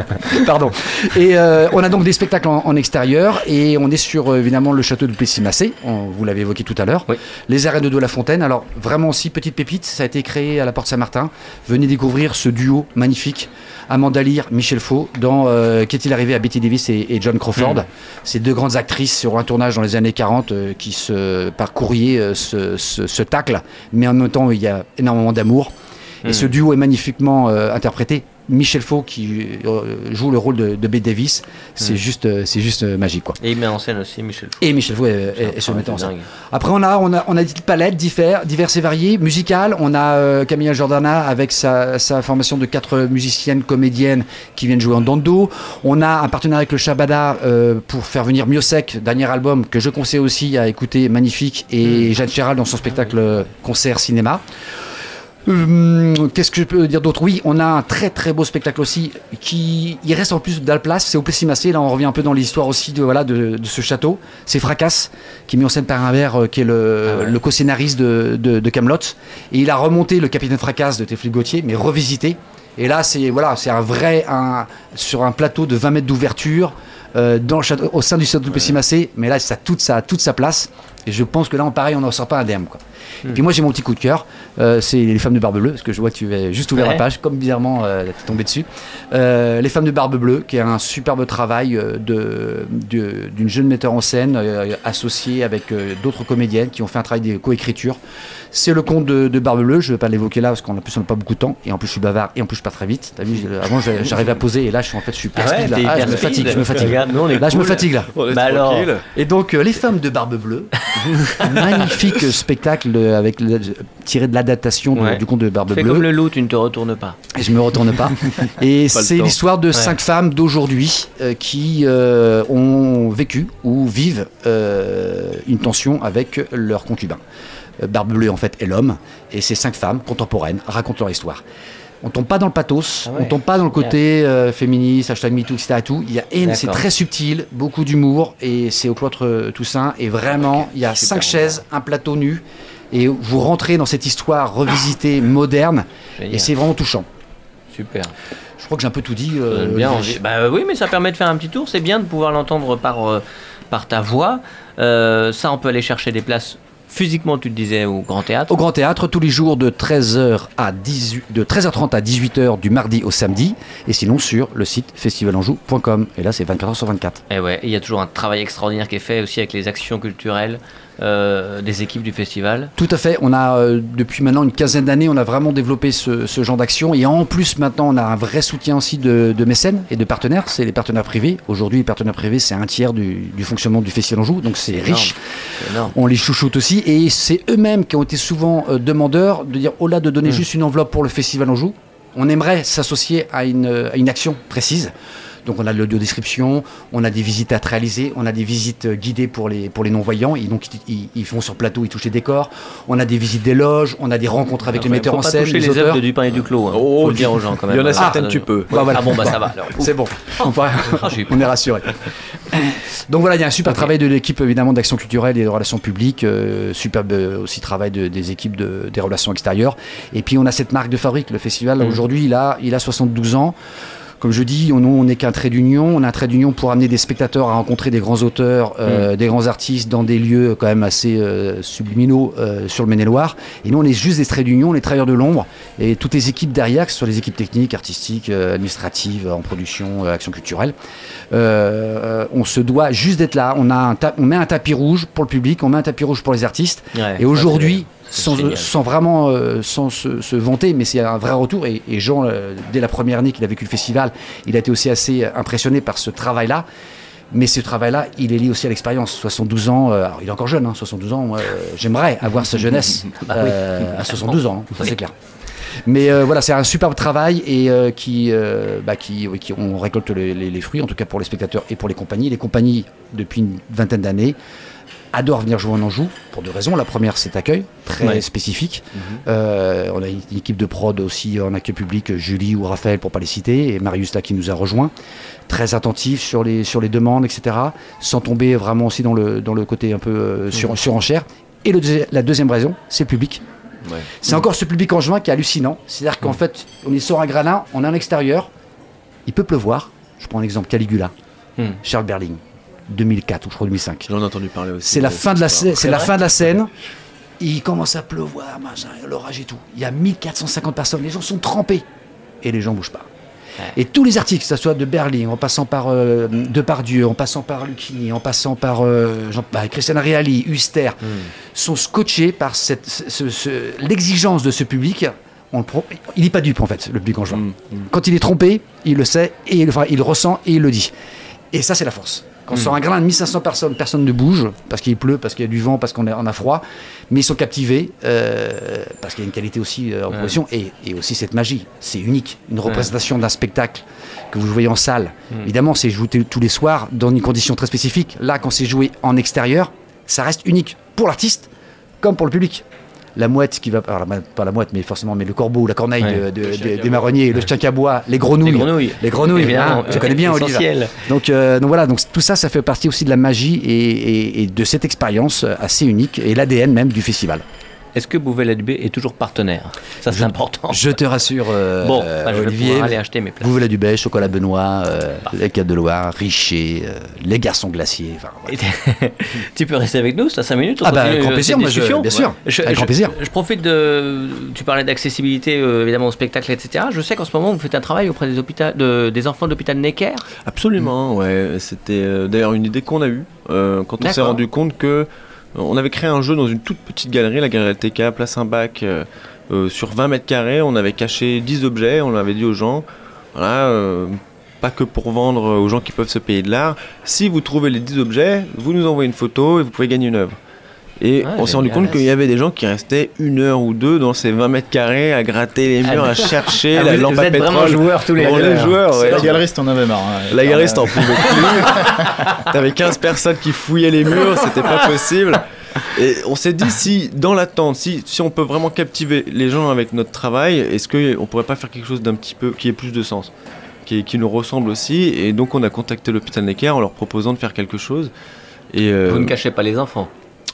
Pardon. Et euh, on a donc des spectacles en, en extérieur et on est sur euh, évidemment le château de Plessis-Massé, vous l'avez évoqué tout à l'heure. Oui. Les arènes de la Fontaine. Alors vraiment aussi petite pépite, ça a été créé à la Porte Saint-Martin. Venez découvrir ce duo magnifique. Amanda Lear, Michel Faux, dans euh, Qu'est-il arrivé à Betty Davis et, et John Crawford. Mm. Ces deux grandes actrices sur un tournage dans les années 40 euh, qui se par courrier euh, se, se, se taclent, mais en même temps il y a énormément d'amour. Et Mm. ce duo est magnifiquement interprété. Michel Faux qui euh, joue le rôle de, de Bette Davis, c'est juste, euh, c'est juste euh, magique quoi. Et il met en scène aussi Michel Fou. Et Michel Faux est, est- est ce Ah, metteur en scène. Après on a on a on diffère- diverses et variées musicales. On a euh, Camilla Jordana avec sa, sa formation de quatre musiciennes comédiennes qui viennent jouer en dando. On a un partenariat avec le Shabada euh, pour faire venir Miosek, dernier album que je conseille aussi à écouter, magnifique, et Jeanne Chéral dans son spectacle euh, concert cinéma. Hum, Qu'est-ce que je peux dire d'autre? Oui, on a un très très beau spectacle aussi qui il reste en plus de la place, c'est au Plessis-Massé. Là, on revient un peu dans l'histoire aussi de voilà de, de ce château. C'est Fracasse qui est mis en scène par un verre euh, qui est le, Ah ouais. le co-scénariste de, de, de Camelot et il a remonté le Capitaine Fracasse de Théophile Gauthier, mais revisité. Et là, c'est voilà, c'est un vrai un, sur un plateau de 20 mètres d'ouverture euh, dans le château, au sein du château de Plessis-Massé. Mais là, ça a toute sa toute sa place. Et je pense que là, en pareil, on n'en sort pas indemne. Quoi. Et puis moi, j'ai mon petit coup de cœur. euh, c'est les femmes de Barbe Bleue, parce que je vois que tu as juste ouvert Ouais. la page, comme bizarrement, euh, t'es tombé dessus. Euh, les femmes de Barbe Bleue, qui est un superbe travail euh, de- de- d'une jeune metteur en scène euh, associée avec euh, d'autres comédiennes qui ont fait un travail de coécriture. C'est le conte de, de Barbe Bleue. Je ne vais pas l'évoquer là parce qu'en plus on n'a pas beaucoup de temps et en plus je suis bavard et en plus je pars très vite. T'as vu, avant j'arrivais à poser et là je suis en fait je suis Ah ouais, speed, là. Ah, je me fatigue, je me fatigue. Regarde. Nous, on est Là, je me fatigue là. On est Bah alors. Et donc, euh, les femmes de Barbe Bleue, magnifique spectacle avec le- tiré de l'adaptation Ouais. du conte de Barbe Fais Bleue. comme le loup, tu ne te retournes pas. Et je me retourne pas. Et c'est l'histoire de cinq femmes d'aujourd'hui euh, qui euh, ont vécu ou vivent euh, une tension avec leur concubin. Barbe Bleue en fait est l'homme et ces cinq femmes contemporaines racontent leur histoire. On tombe pas dans le pathos, Ah ouais. on tombe pas dans le côté euh, féministe, hashtag MeToo, etc. et tout. Il y a c'est très subtil, beaucoup d'humour et c'est au cloître euh, Toussaint et vraiment il y a Super cinq chaises, un plateau nu et vous rentrez dans cette histoire revisitée, moderne Génial. et c'est vraiment touchant. Super. Je crois que j'ai un peu tout dit. Euh, bien envie. Bah oui, mais ça permet de faire un petit tour. C'est bien de pouvoir l'entendre par, euh, par ta voix. Euh, ça, on peut aller chercher des places physiquement, tu te disais, au Grand Théâtre. Au Grand Théâtre, tous les jours de 13h à 18, de 13h30 à 18h du mardi au samedi, et sinon sur le site festivalanjou.com. Et là, c'est 24h sur 24. Et ouais, il y a toujours un travail extraordinaire qui est fait aussi avec les actions culturelles euh, des équipes du festival. Tout à fait. On a euh, depuis maintenant une quinzaine d'années, on a vraiment développé ce, ce genre d'action. Et en plus, maintenant, on a un vrai soutien aussi de, de mécènes et de partenaires. C'est les partenaires privés. Aujourd'hui, les partenaires privés, c'est un tiers du, du fonctionnement du Festival Anjou, donc c'est riche. Énorme. On les chouchoute aussi et c'est eux-mêmes qui ont été souvent euh, demandeurs de dire au-delà de donner juste une enveloppe pour le festival Anjou, on aimerait s'associer à une, à une action précise. Donc on a de l'audio-description, on a des visites à réaliser, on a des visites euh, guidées pour les, pour les non-voyants, et donc ils, ils- ils font sur plateau, ils touchent les décors, on a des visites des loges, on a des rencontres avec Enfin, les metteurs en scène, toucher les, les œuvres auteurs. de Dupin et Duclos. Hein. Oh, faut le dire aux gens quand même. il y en a Ah, certaines, ah, tu peux. Bah, voilà. Ah bon, bah ça va. alors. C'est bon, on, peut- Ah, on est rassuré. Donc voilà, il y a un super travail de l'équipe évidemment d'action culturelle et de relations publiques, euh, superbe euh, aussi travail de- des équipes de- des relations extérieures. Et puis on a cette marque de fabrique, le festival Mhm. aujourd'hui il a, il a 72 ans. Comme je dis, on on n'est qu'un trait d'union. On a un trait d'union pour amener des spectateurs à rencontrer des grands auteurs, euh, des grands artistes dans des lieux quand même assez euh, subliminaux euh, sur le Maine-et-Loire. Et nous, on est juste des traits d'union, les travailleurs de l'ombre. Et toutes les équipes derrière, que ce soit les équipes techniques, artistiques, euh, administratives, en production, euh, action culturelle, euh, on se doit juste d'être là. On, a un ta- on met un tapis rouge pour le public, on met un tapis rouge pour les artistes. Ouais, Et aujourd'hui, sans, vraiment euh, sans se, se vanter, mais c'est un vrai retour. Et, et Jean, euh, dès la première année qu'il a vécu le festival, il a été aussi assez impressionné par ce travail-là. Mais ce travail-là, il est lié aussi à l'expérience. 72 ans, euh, alors il est encore jeune, hein, 72 ans. moi, euh, J'aimerais avoir sa jeunesse Bah oui. euh, à 72 ans, hein, ça Oui. c'est clair. Mais euh, voilà, c'est un superbe travail et euh, qui, euh, bah, qui, oui, qui- on récolte les, les- les fruits, en tout cas pour les spectateurs et pour les compagnies. Les compagnies, depuis une vingtaine d'années, adorent venir jouer en Anjou pour deux raisons. La première, c'est accueil, très Ouais. spécifique. Euh, on a une équipe de prod aussi en accueil public, Julie ou Raphaël pour pas les citer, et Marius là qui nous a rejoint, très attentif sur les, sur les demandes, etc. Sans tomber vraiment aussi dans le, dans le côté un peu euh, sur, surenchère. Et le deuxi- la deuxième raison, c'est le public. Ouais. C'est encore ce public en juin qui est hallucinant. C'est-à-dire qu'en fait, on est sur un granin, on est en extérieur, il peut pleuvoir. Je prends l'exemple Caligula, Hmm. Charles Berling, 2004 ou je crois 2005. J'en ai entendu parler aussi. C'est la fin de la c'est la fin de la scène. Il commence à pleuvoir, machin, l'orage et tout. Il y a 1450 personnes, les gens sont trempés et les gens bougent pas. Ouais. Et tous les articles, que ce soit de Berlin, en passant par euh, Depardieu, en passant par Lucchini, en passant par euh, Jean, bah, Christian Reali, Huster, Hmm. sont scotchés par cette, ce- ce- l'exigence de ce public. On le pro- il n'est pas dupe en fait, le public en juin. Mm, mm. Quand il est trompé, il le sait, et il, enfin, il le ressent et il le dit. Et ça, c'est la force. Quand sur un grain de 1500 personnes, personne ne bouge, parce qu'il pleut, parce qu'il y a du vent, parce qu'on a, froid, mais ils sont captivés, euh, parce qu'il y a une qualité aussi euh, en proposition, et, et aussi cette magie. C'est unique. Une représentation d'un spectacle que vous voyez en salle. Évidemment, c'est joué tous les soirs dans une condition très spécifique. Là, quand c'est joué en extérieur, ça reste unique pour l'artiste comme pour le public. La mouette qui va, alors, la- pas la mouette, mais forcément, mais le corbeau, la corneille Ouais. de- de- de- des marronniers, le chien à bois, les grenouilles, Les grenouilles. les grenouilles, hein, tu connais bien, Olivier. Donc, euh, donc voilà, donc tout ça, ça fait partie aussi de la magie et, et- et de cette expérience euh, assez unique et l'ADN même du festival. Est-ce que Bouvet LB est toujours partenaire? Ça, c'est important. Je te rassure, euh, Bon, euh, bah, je vais Olivier, aller acheter mes places. Bouvet du Bay, Chocolat Benoît, euh, les Quatre de Loire, Richer, euh, les Garçons Glaciers. tu peux rester avec nous, c'est à 5 minutes. on Ah bah, avec grand euh, plaisir, moi, je- bien sûr, Je, avec je- grand plaisir. Je profite de. Tu parlais d'accessibilité, euh, évidemment, au spectacle, etc. Je sais qu'en ce moment, vous faites un travail auprès des, hôpitaux, de- des enfants de l'hôpital Necker? Absolument, ouais. C'était euh, d'ailleurs une idée qu'on a eue euh, quand on s'est rendu compte que on avait créé un jeu dans une toute petite galerie, la galerie LTK, place un bac euh, euh, sur 20 mètres carrés. On avait caché 10 objets, on avait dit aux gens, voilà, euh, pas que pour vendre aux gens qui peuvent se payer de l'art. Si vous trouvez les 10 objets, vous nous envoyez une photo et vous pouvez gagner une œuvre. Et Ah, on s'est rendu compte qu'il y avait des gens qui restaient une heure ou deux dans ces 20 mètres carrés à gratter les murs, à chercher Ah, la vous- lampe vous à êtes pétrole. vraiment joueurs tous les On deux. est joueurs, ouais. La galeriste en avait marre. hein. La galeriste en pouvait plus. T'avais 15 personnes qui fouillaient les murs, c'était pas possible. Et on s'est dit si dans l'attente, si, si on peut vraiment captiver les gens avec notre travail, est-ce qu'on pourrait pas faire quelque chose d'un petit peu qui ait plus de sens, qui, qui nous ressemble aussi? Et donc on a contacté l'hôpital Necker en leur proposant de faire quelque chose. Et euh, Vous ne cachez pas les enfants.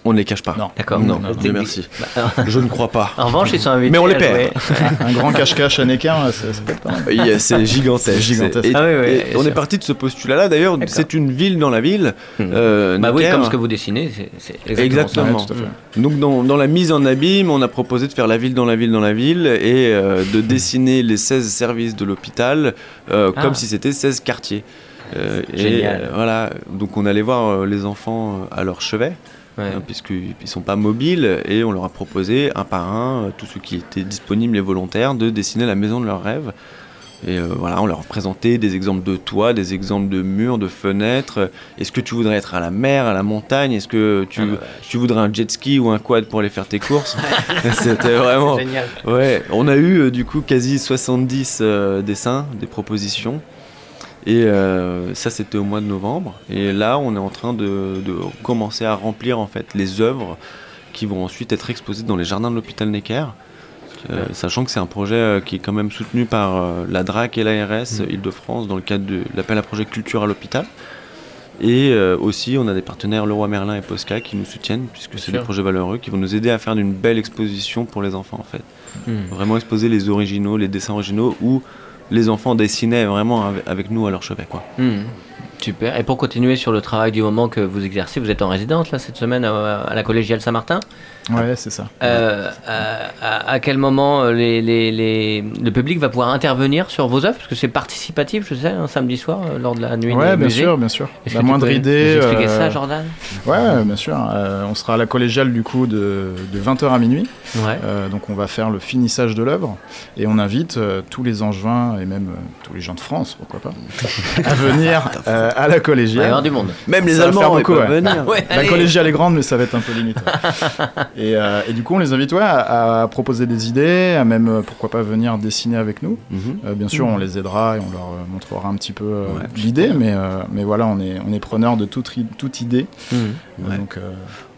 On ne les cache pas. Non. D'accord. Non, Bah, merci. Bah, Je ne crois pas. en revanche, ils sont invités. Mais on les perd. Un grand cache-cache à Necker, ça, ça peut être pas mal. Oui, C'est gigantesque. C'est gigantesque. Et- Ah oui, et on est parti de ce postulat-là. D'ailleurs, c'est une ville dans la ville. Mhm. euh, Bah oui, comme ce que vous dessinez, c'est- exactement, Exactement. ça. Ouais. Donc dans, dans la mise en abîme, on a proposé de faire la ville dans la ville dans la ville et euh, de dessiner les 16 services de l'hôpital euh, Ah. comme si c'était 16 quartiers. Euh, et Génial. euh, voilà, donc on allait voir euh, les enfants euh, à leur chevet, Ouais. hein, puisqu'ils ne sont pas mobiles, et on leur a proposé un par un, euh, tous ceux qui étaient disponibles et volontaires, de dessiner la maison de leurs rêves. Et euh, voilà, on leur a présenté des exemples de toits, des exemples de murs, de fenêtres. Est-ce que tu voudrais être à la mer, à la montagne? Est-ce que tu, Ah bah, tu voudrais un jet ski ou un quad pour aller faire tes courses? C'était vraiment. Génial. Ouais, on a eu euh, du coup quasi 70 euh, dessins, des propositions. Et euh, ça, c'était au mois de novembre. Et là, on est en train de, de commencer à remplir en fait les œuvres qui vont ensuite être exposées dans les jardins de l'hôpital Necker. Euh, sachant que c'est un projet euh, qui est quand même soutenu par la DRAC et l'ARS Île-de-France dans le cadre de l'appel à projet Culture à l'hôpital. Et euh, aussi, on a des partenaires Leroy Merlin et Posca qui nous soutiennent, puisque c'est des projets valeureux qui vont nous aider à faire une belle exposition pour les enfants en fait Hmm. vraiment exposer les originaux, les dessins originaux où les enfants dessinaient vraiment avec, nous à leur chevet. Quoi. Hmm. Super. Et pour continuer sur le travail du moment que vous exercez, vous êtes en résidence là cette semaine à, à la collégiale Saint-Martin? Ouais, c'est ça. Euh, à, à- à quel moment euh, les, les- les- le public va pouvoir intervenir sur vos œuvres? Parce que c'est participatif, je sais, un samedi soir euh, lors de la nuit Ouais, des bien musées. sûr, bien sûr. La tu moindre idée. expliquer euh, ça, Jordan? Ouais, bien sûr. Euh, on sera à la collégiale du coup de, de 20h à minuit. Ouais. Euh, donc on va faire le finissage de l'œuvre et on invite euh, tous les angevins et même euh, tous les gens de France, pourquoi pas, à venir euh, à la Il va y collégiale. avoir du monde. Même les Ça Allemands, peuvent ouais. venir. Ouais, La collégiale est grande, mais ça va être un peu limite. et, euh, et du coup, on les invite ouais, à, à proposer des idées, à même, euh, pourquoi pas, venir dessiner avec nous. Mhm. Euh, bien sûr, on les aidera et on leur montrera un petit peu euh, Ouais. l'idée, mais, euh, mais voilà, on est, on est preneur de toute, idée. Hmm. Ouais. Donc, euh,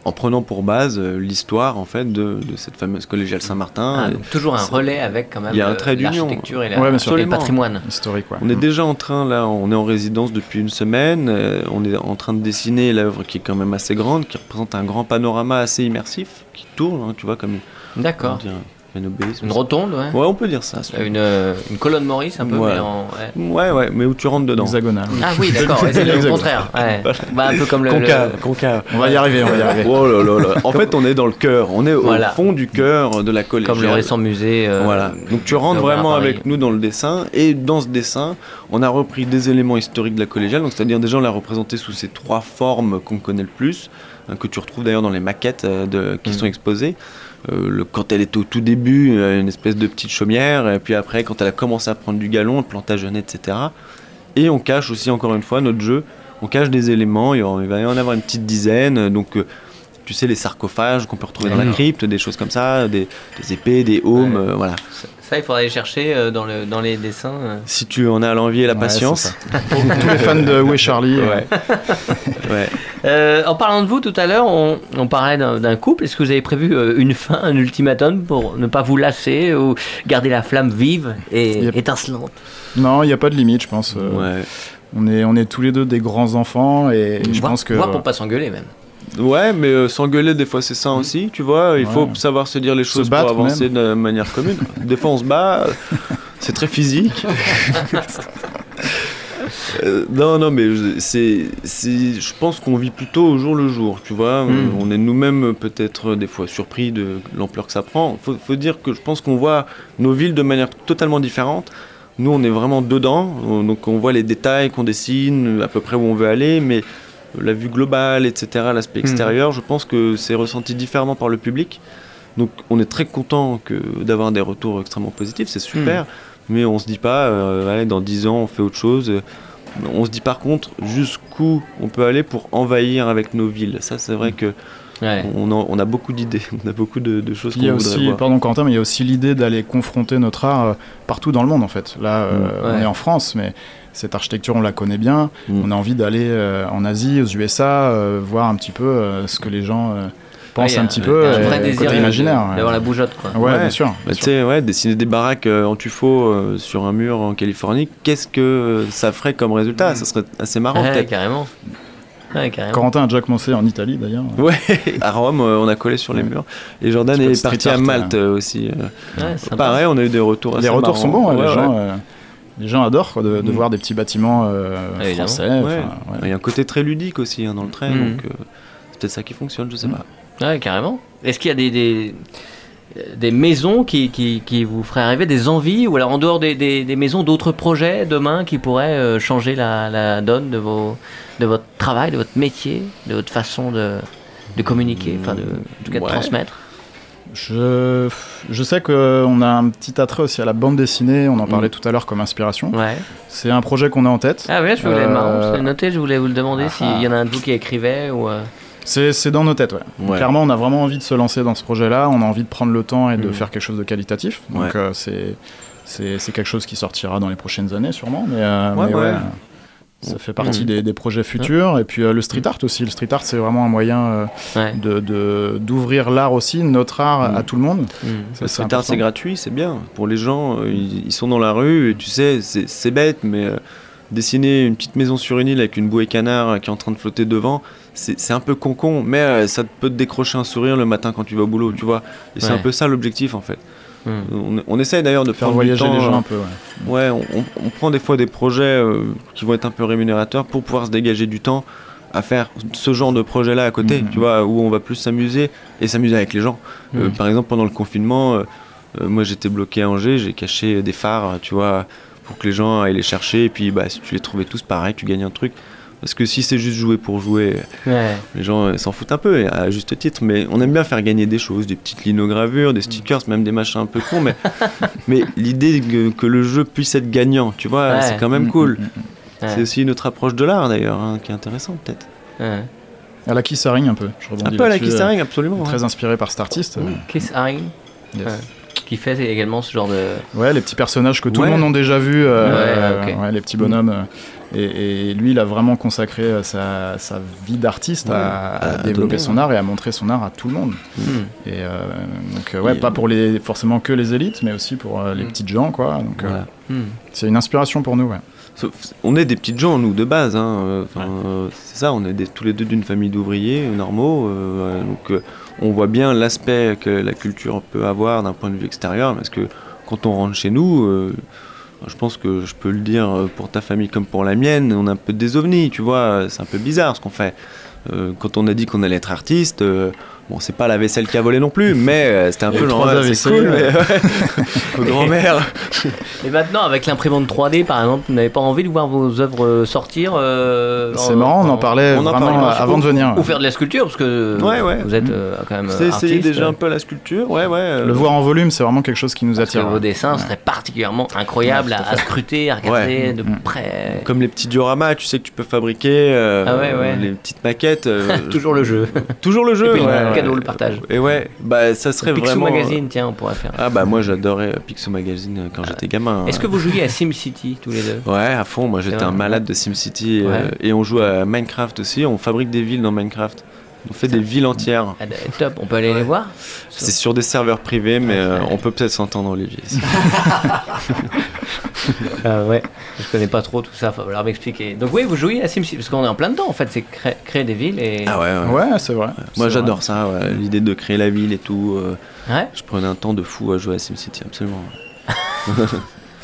En prenant pour base euh, l'histoire en fait de, de cette fameuse collégiale Saint-Martin. Ah, toujours un relais avec quand même Il y a un le- trait d'union. l'architecture et, la- Ouais, et le patrimoine. historique, ouais. On est déjà en train, là, on est en résidence depuis une semaine, euh, on est en train de dessiner l'œuvre qui est quand même assez grande, qui représente un grand panorama assez immersif, qui tourne, hein, tu vois, comme D'accord. Obélisque. Une rotonde, ouais. Ouais, on peut dire ça. Une, euh, une colonne Maurice un peu, Ouais. mais en. ouais. Ouais, ouais, mais où tu rentres dedans. Hexagonal. Ah oui, d'accord, c'est le contraire. Ouais. Bah, un peu comme le. Concave, le- concave. On va y arriver, on va y arriver. Oh là là là. En fait, on est dans le cœur, on est Voilà. au fond du cœur de la collégiale. Comme le récent musée. euh, Voilà. Donc tu rentres vraiment Paris. avec nous dans le dessin et dans ce dessin, on a repris des éléments historiques de la collégiale, donc c'est-à-dire déjà on l'a représenté sous ces trois formes qu'on connaît le plus, hein, que tu retrouves d'ailleurs dans les maquettes euh, de, qui Mhm. sont exposées. Euh, le- quand elle était au tout début, une espèce de petite chaumière, et puis après quand elle a commencé à prendre du galon, le plantagenet, etc. Et on cache aussi encore une fois notre jeu, on cache des éléments, il va y en avoir une petite dizaine, donc euh, tu sais les sarcophages qu'on peut retrouver dans la crypte, des choses comme ça, des, des épées, des aumes, Ouais. euh, voilà. Il faudrait aller chercher euh, dans, le, dans les dessins. euh. Si tu en as l'envie et la Ouais, patience. Pour tous les fans de Où est Charlie euh, Ouais. ouais. Euh, en parlant de vous tout à l'heure, on, on parlait d'un couple. Est-ce que vous avez prévu une fin, un ultimatum pour ne pas vous lasser ou garder la flamme vive et étincelante? Non, il n'y a pas de limite, je pense. Ouais. on, est, on est tous les deux des grands enfants et je Voire- pense que. pour pas s'engueuler même. Ouais, mais euh, s'engueuler, des fois, c'est ça aussi, tu vois. Il faut savoir se dire les Se choses pour avancer de manière commune. des fois, on se bat, euh, c'est très physique. Euh, non, non, mais je- c'est, je pense qu'on vit plutôt au jour le jour, tu vois. Mm. On est nous-mêmes peut-être des fois surpris de l'ampleur que ça prend. Faut, faut dire que je pense qu'on voit nos villes de manière totalement différente. Nous, on est vraiment dedans, on- donc on voit les détails qu'on dessine, à peu près où on veut aller, mais la vue globale, etc., l'aspect Mhm. extérieur, je pense que c'est ressenti différemment par le public. Donc on est très content que d'avoir des retours extrêmement positifs, c'est super. mais on se dit pas, euh, allez, dans 10 ans, on fait autre chose. On se dit par contre jusqu'où on peut aller pour envahir avec nos villes? Ça, c'est vrai que Ouais. on, a beaucoup d'idées, on a beaucoup de, de choses qu'on voudrait aussi, voir. pardon Quentin, mais il y a aussi l'idée d'aller confronter notre art euh, partout dans le monde en fait. Là, euh, Ouais. on est en France, mais cette architecture, on la connaît bien. Mm. On a envie d'aller euh, en Asie, aux USA, euh, voir un petit peu euh, ce que les gens euh, pensent Ouais, il y a un petit peu. un vrai désir imaginaire. ouais. d'avoir la bougeotte, quoi. Ouais, Ouais. bien sûr. Bah, bien tu sûr. sais, ouais, dessiner des baraques euh, en tuffeau euh, sur un mur en Californie, qu'est-ce que ça ferait comme résultat? Ça serait assez marrant Ouais, peut-être. carrément. Ouais, carrément. Corentin a déjà commencé en Italie d'ailleurs. Ouais, à Rome, euh, on a collé sur les murs. Et Jordan est parti à Malte hein. aussi. euh. Pareil, on a eu des retours assez Les retours sont bons, les, Ouais, gens, ouais. euh, les gens adorent quoi, de, de Mm. voir des petits bâtiments euh, Ah, français. Ouais. enfin, ouais. Il y a un côté très ludique aussi hein, dans le trait, Mhm. donc euh, c'est peut-être ça qui fonctionne, je sais Mhm. pas. Ouais, carrément. Est-ce qu'il y a des, des, des maisons qui, qui, qui vous feraient rêver, des envies, ou alors en dehors des, des, des maisons, d'autres projets demain qui pourraient euh, changer la, la donne de, vos, de votre travail, de votre métier, de votre façon de, de communiquer, enfin de, en tout cas de Ouais. transmettre? Je, je sais qu'on a un petit attrait aussi à la bande dessinée, on en parlait Mm. tout à l'heure comme inspiration. Ouais. C'est un projet qu'on a en tête. Ah ouais, je voulais Euh, marrant, je l'ai noté, je voulais vous le demander ah. s'il y en a un de vous qui écrivait ou. euh, C'est c'est dans nos têtes, ouais. Ouais. Clairement, on a vraiment envie de se lancer dans ce projet-là, on a envie de prendre le temps et de Mm. faire quelque chose de qualitatif. Donc Ouais. euh, c'est c'est c'est quelque chose qui sortira dans les prochaines années sûrement, mais, euh, Ouais, mais ouais. Ça fait partie Mm. des, des projets futurs. Et puis euh, le street art aussi. Le street art, c'est vraiment un moyen euh, Ouais. de- de d'ouvrir l'art aussi, notre art Mm. à tout le monde. Ça, Le street art, c'est gratuit, c'est bien. Pour les gens, euh, ils, ils sont dans la rue, et tu sais, c'est bête, mais euh, dessiner une petite maison sur une île avec une bouée canard qui est en train de flotter devant, c'est un peu con-con, mais euh, ça peut te décrocher un sourire le matin quand tu vas au boulot, tu vois. Et c'est un peu ça l'objectif, en fait. Hmm. On, on essaye d'ailleurs de Faire voyager temps, les gens euh, un peu. ouais. Ouais, on, prend des fois des projets euh, qui vont être un peu rémunérateurs pour pouvoir se dégager du temps à faire ce genre de projet-là à côté, Mhm. tu vois, où on va plus s'amuser et s'amuser avec les gens. Euh, Mhm. par exemple, pendant le confinement, euh, euh, moi j'étais bloqué à Angers, j'ai caché des phares, tu vois, pour que les gens aillent les chercher, et puis bah, si tu les trouvais tous pareil, tu gagnes un truc. Parce que si c'est juste jouer pour jouer, Ouais. les gens euh, s'en foutent un peu, et à juste titre, mais on aime bien faire gagner des choses, des petites linogravures, des stickers, même des machins un peu cons, mais, mais l'idée que, que le jeu puisse être gagnant, tu vois, Ouais. c'est quand même cool. mm, mm, mm. Ouais. C'est aussi notre approche de l'art d'ailleurs, hein, qui est intéressante peut-être. Ouais. À la Kiss Haring un peu. Je Un peu à la là-dessus, Kiss euh, Haring, absolument. ouais. Très inspiré par cet artiste. Kiss Haring, yes. Ouais. qui fait également ce genre de. Ouais, les petits personnages que tout Ouais. le monde a déjà vus, euh, Ouais, ok. ouais, les petits bonhommes. Et, et lui, il a vraiment consacré euh, sa, sa vie d'artiste à, Ouais, à à développer donner, son art et à montrer son art à tout le monde. Hmm. Et euh, donc, euh, ouais, pas pour les, forcément que les élites, mais aussi pour euh, les Mm. petites gens, quoi. Donc, euh. Hmm. c'est une inspiration pour nous, ouais. On est des petites gens, nous, de base. hein, enfin, c'est ça, on est des- tous les deux d'une famille d'ouvriers normaux. donc, on voit bien l'aspect que la culture peut avoir d'un point de vue extérieur. Parce que quand on rentre chez nous, je pense que je peux le dire euh, pour ta famille comme pour la mienne, on a un peu des ovnis, tu vois. C'est un peu bizarre ce qu'on fait. Euh, quand on a dit qu'on allait être artiste, euh, bon, c'est pas la vaisselle qui a volé non plus, mais euh, c'était un peu genre, c'est cool, mais ouais. Aux grand-mères. Et maintenant, avec l'imprimante 3D, par exemple, vous n'avez pas envie de voir vos œuvres sortir euh, C'est marrant, on en parlait on en vraiment parlait, avant de venir. Ou faire de la sculpture, parce que Ouais, ouais. vous êtes euh, quand même C'est essayer déjà un peu la sculpture, ouais, ouais. euh, Le voir en volume, c'est vraiment quelque chose qui nous Parce que attire. vos ouais. dessins seraient particulièrement incroyables à scruter, à regarder Ouais. de Mm. près. Comme les petits dioramas, tu sais que tu peux fabriquer, euh, Ah ouais, ouais. les petites maquettes. euh, Toujours le jeu. toujours le jeu. Le cadeau, partage. Et ouais, bah ça serait Picsou vraiment. Magazine, tiens, on pourrait faire. Ah bah moi j'adorais euh, Picsou Magazine euh, quand j'étais gamin. Est-ce que vous jouiez à SimCity tous les deux? Ouais, à fond. Moi j'étais un malade de SimCity euh, et on joue à Minecraft aussi. On fabrique des villes dans Minecraft. On fait des villes entières. Ah, Top, on peut aller les voir C'est sur des serveurs privés, mais euh, on peut peut-être s'entendre Olivier. Ah ouais, je connais pas trop tout ça, il va falloir m'expliquer. Donc oui, vous jouez à SimCity, parce qu'on est en plein dedans en fait, c'est cré- créer des villes et... ah ouais. ouais. Ouais, c'est vrai. Moi j'adore ça, ouais, l'idée de créer la ville et tout. euh, Ouais je prenais un temps de fou à jouer à SimCity, absolument.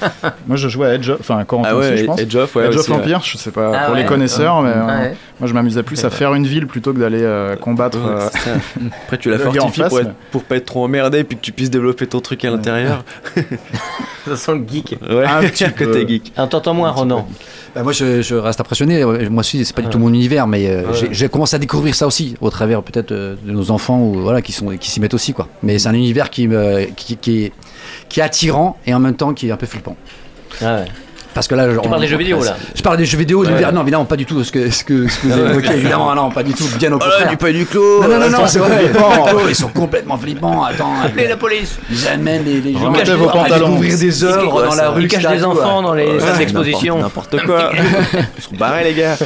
Moi, je jouais à Edge of, enfin, Corentin Ah aussi, je ouais, pense. Edge of, ouais. Edge of aussi, ouais. Empire, je sais pas, Ah pour ouais, les connaisseurs, mais euh, Ouais. moi je m'amusais plus à faire une ville plutôt que d'aller euh, combattre. Ouais, euh. Après, tu la fortifies face, pour, être- mais- pour pas être trop emmerdé et puis que tu puisses développer ton truc à l'intérieur. Ça sent le geek. Ouais, Un petit côté geek. Entends-moi, Ronan. Bah, moi, je, je reste impressionné. Moi aussi, c'est pas du tout mon univers, mais euh, Ouais. j'ai- commencé à découvrir ça aussi au travers peut-être de nos enfants ou voilà qui sont qui s'y mettent aussi quoi. Mais c'est un univers qui me qui, qui est qui est attirant et en même temps qui est un peu flippant. Ah ouais. Parce que là, genre, Tu parles des jeux vidéo là Je parle des jeux vidéo, Ouais. non évidemment pas du tout ce que, ce que, ce que vous avez évoqué, évidemment non pas du tout, bien au contraire. pas du clos non non non, non c'est vrai, Oh, ils sont complètement flippants, attends, Appelez la police ils amènent les, les gens Remettez à vos pantalons. découvrir des œuvres dans la rue, Ils cachent des enfants dans les salles d'exposition. N'importe quoi. Ils sont barrés, les gars.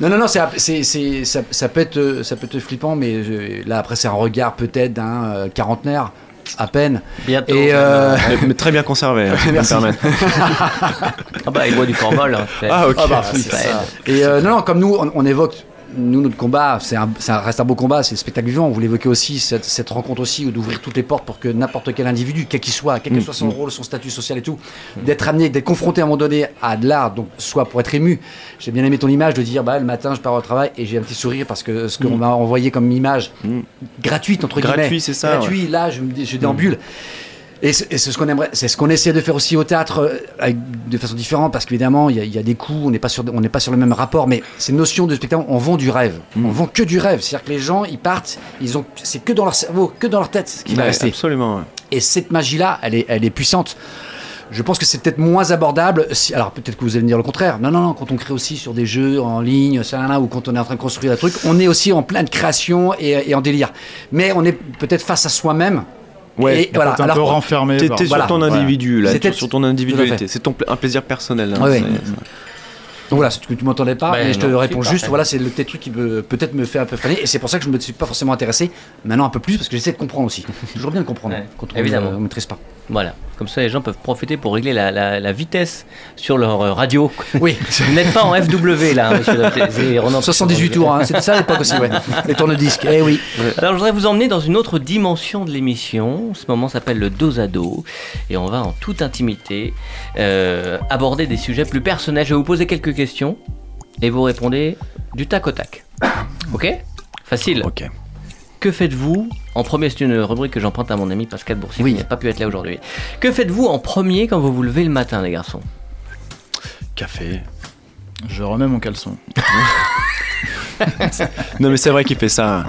Non, non, non, c'est, c'est, c'est- ça, ça peut être, ça peut être flippant, mais euh, là, après, c'est un regard peut-être d'un euh, quarantenaire, à peine. Bientôt. Et euh, Mais, mais très bien conservé, hein, si je peux me Merci. permettre. Ah bah, il boit du formol. hein. C'est- Ah, ok. ah bah, oui, ça. Et euh, non, non, comme nous, on, on évoque, nous, notre combat, c'est un, ça reste un beau combat, c'est le spectacle vivant. Vous l'évoquez aussi, cette, cette rencontre aussi, ou d'ouvrir toutes les portes pour que n'importe quel individu, quel qu'il soit, quel que soit son rôle, son statut social et tout, d'être amené, d'être confronté à un moment donné à de l'art, donc soit pour être ému. J'ai bien aimé ton image de dire, bah, le matin, je pars au travail et j'ai un petit sourire parce que ce qu'on m'a envoyé comme image Mm. gratuite, entre guillemets. Gratuit, c'est ça, Gratuit, là, je, je déambule. Et c'est ce qu'on aimerait, c'est ce qu'on essaie de faire aussi au théâtre euh, avec- de façon différente parce qu'évidemment il y, a- il y a des coups, on n'est pas sur, on n'est pas sur le même rapport, mais ces notions de spectacle, on vend du rêve, on vend que du rêve, c'est-à-dire que les gens ils partent, ils ont, c'est que dans leur cerveau, que dans leur tête ce qui va rester. absolument. ouais. Et cette magie-là, elle est, elle est puissante. Je pense que c'est peut-être moins abordable. Si, alors peut-être que vous allez me dire le contraire. Non, non, non. Quand on crée aussi sur des jeux en ligne, ça, là, là, ou quand on est en train de construire un truc, on est aussi en pleine création et, et en délire. Mais on est peut-être face à soi-même. Ouais, et voilà. T'es un peu renfermé. Voilà, sur ton individu, là, C'était- sur ton individualité. C'est ton un plaisir personnel. hein, Ouais, Donc voilà, c'est que tu m'entendais pas, Ben mais je te non, réponds c'est juste. parfait. Voilà, c'est le petit truc qui peut peut-être me fait un peu freiner, et c'est pour ça que je me suis pas forcément intéressé. Maintenant un peu plus parce que j'essaie de comprendre aussi. Toujours bien de comprendre Ouais, quand on évidemment. ne maîtrise pas. Voilà. Comme ça, les gens peuvent profiter pour régler la, la- la vitesse sur leur euh, radio. Oui. Vous n'êtes pas en FW là, hein, monsieur. C'est Ronan- 78 tours, hein. c'était ça l'époque aussi, ouais. Les tourne-disques, eh oui. Alors, je voudrais vous emmener dans une autre dimension de l'émission. Ce moment s'appelle le dos à dos. Et on va en toute intimité euh, aborder des sujets plus personnels. Je vais vous poser quelques questions et vous répondez du tac au tac. Ok? Facile. Ok. Que faites-vous en premier? C'est une rubrique que j'emprunte à mon ami Pascal Boursier Oui. qui n'a pas pu être là aujourd'hui. Que faites-vous en premier quand vous vous levez le matin, les garçons? Café. Je remets mon caleçon. Non, mais c'est vrai qu'il fait ça.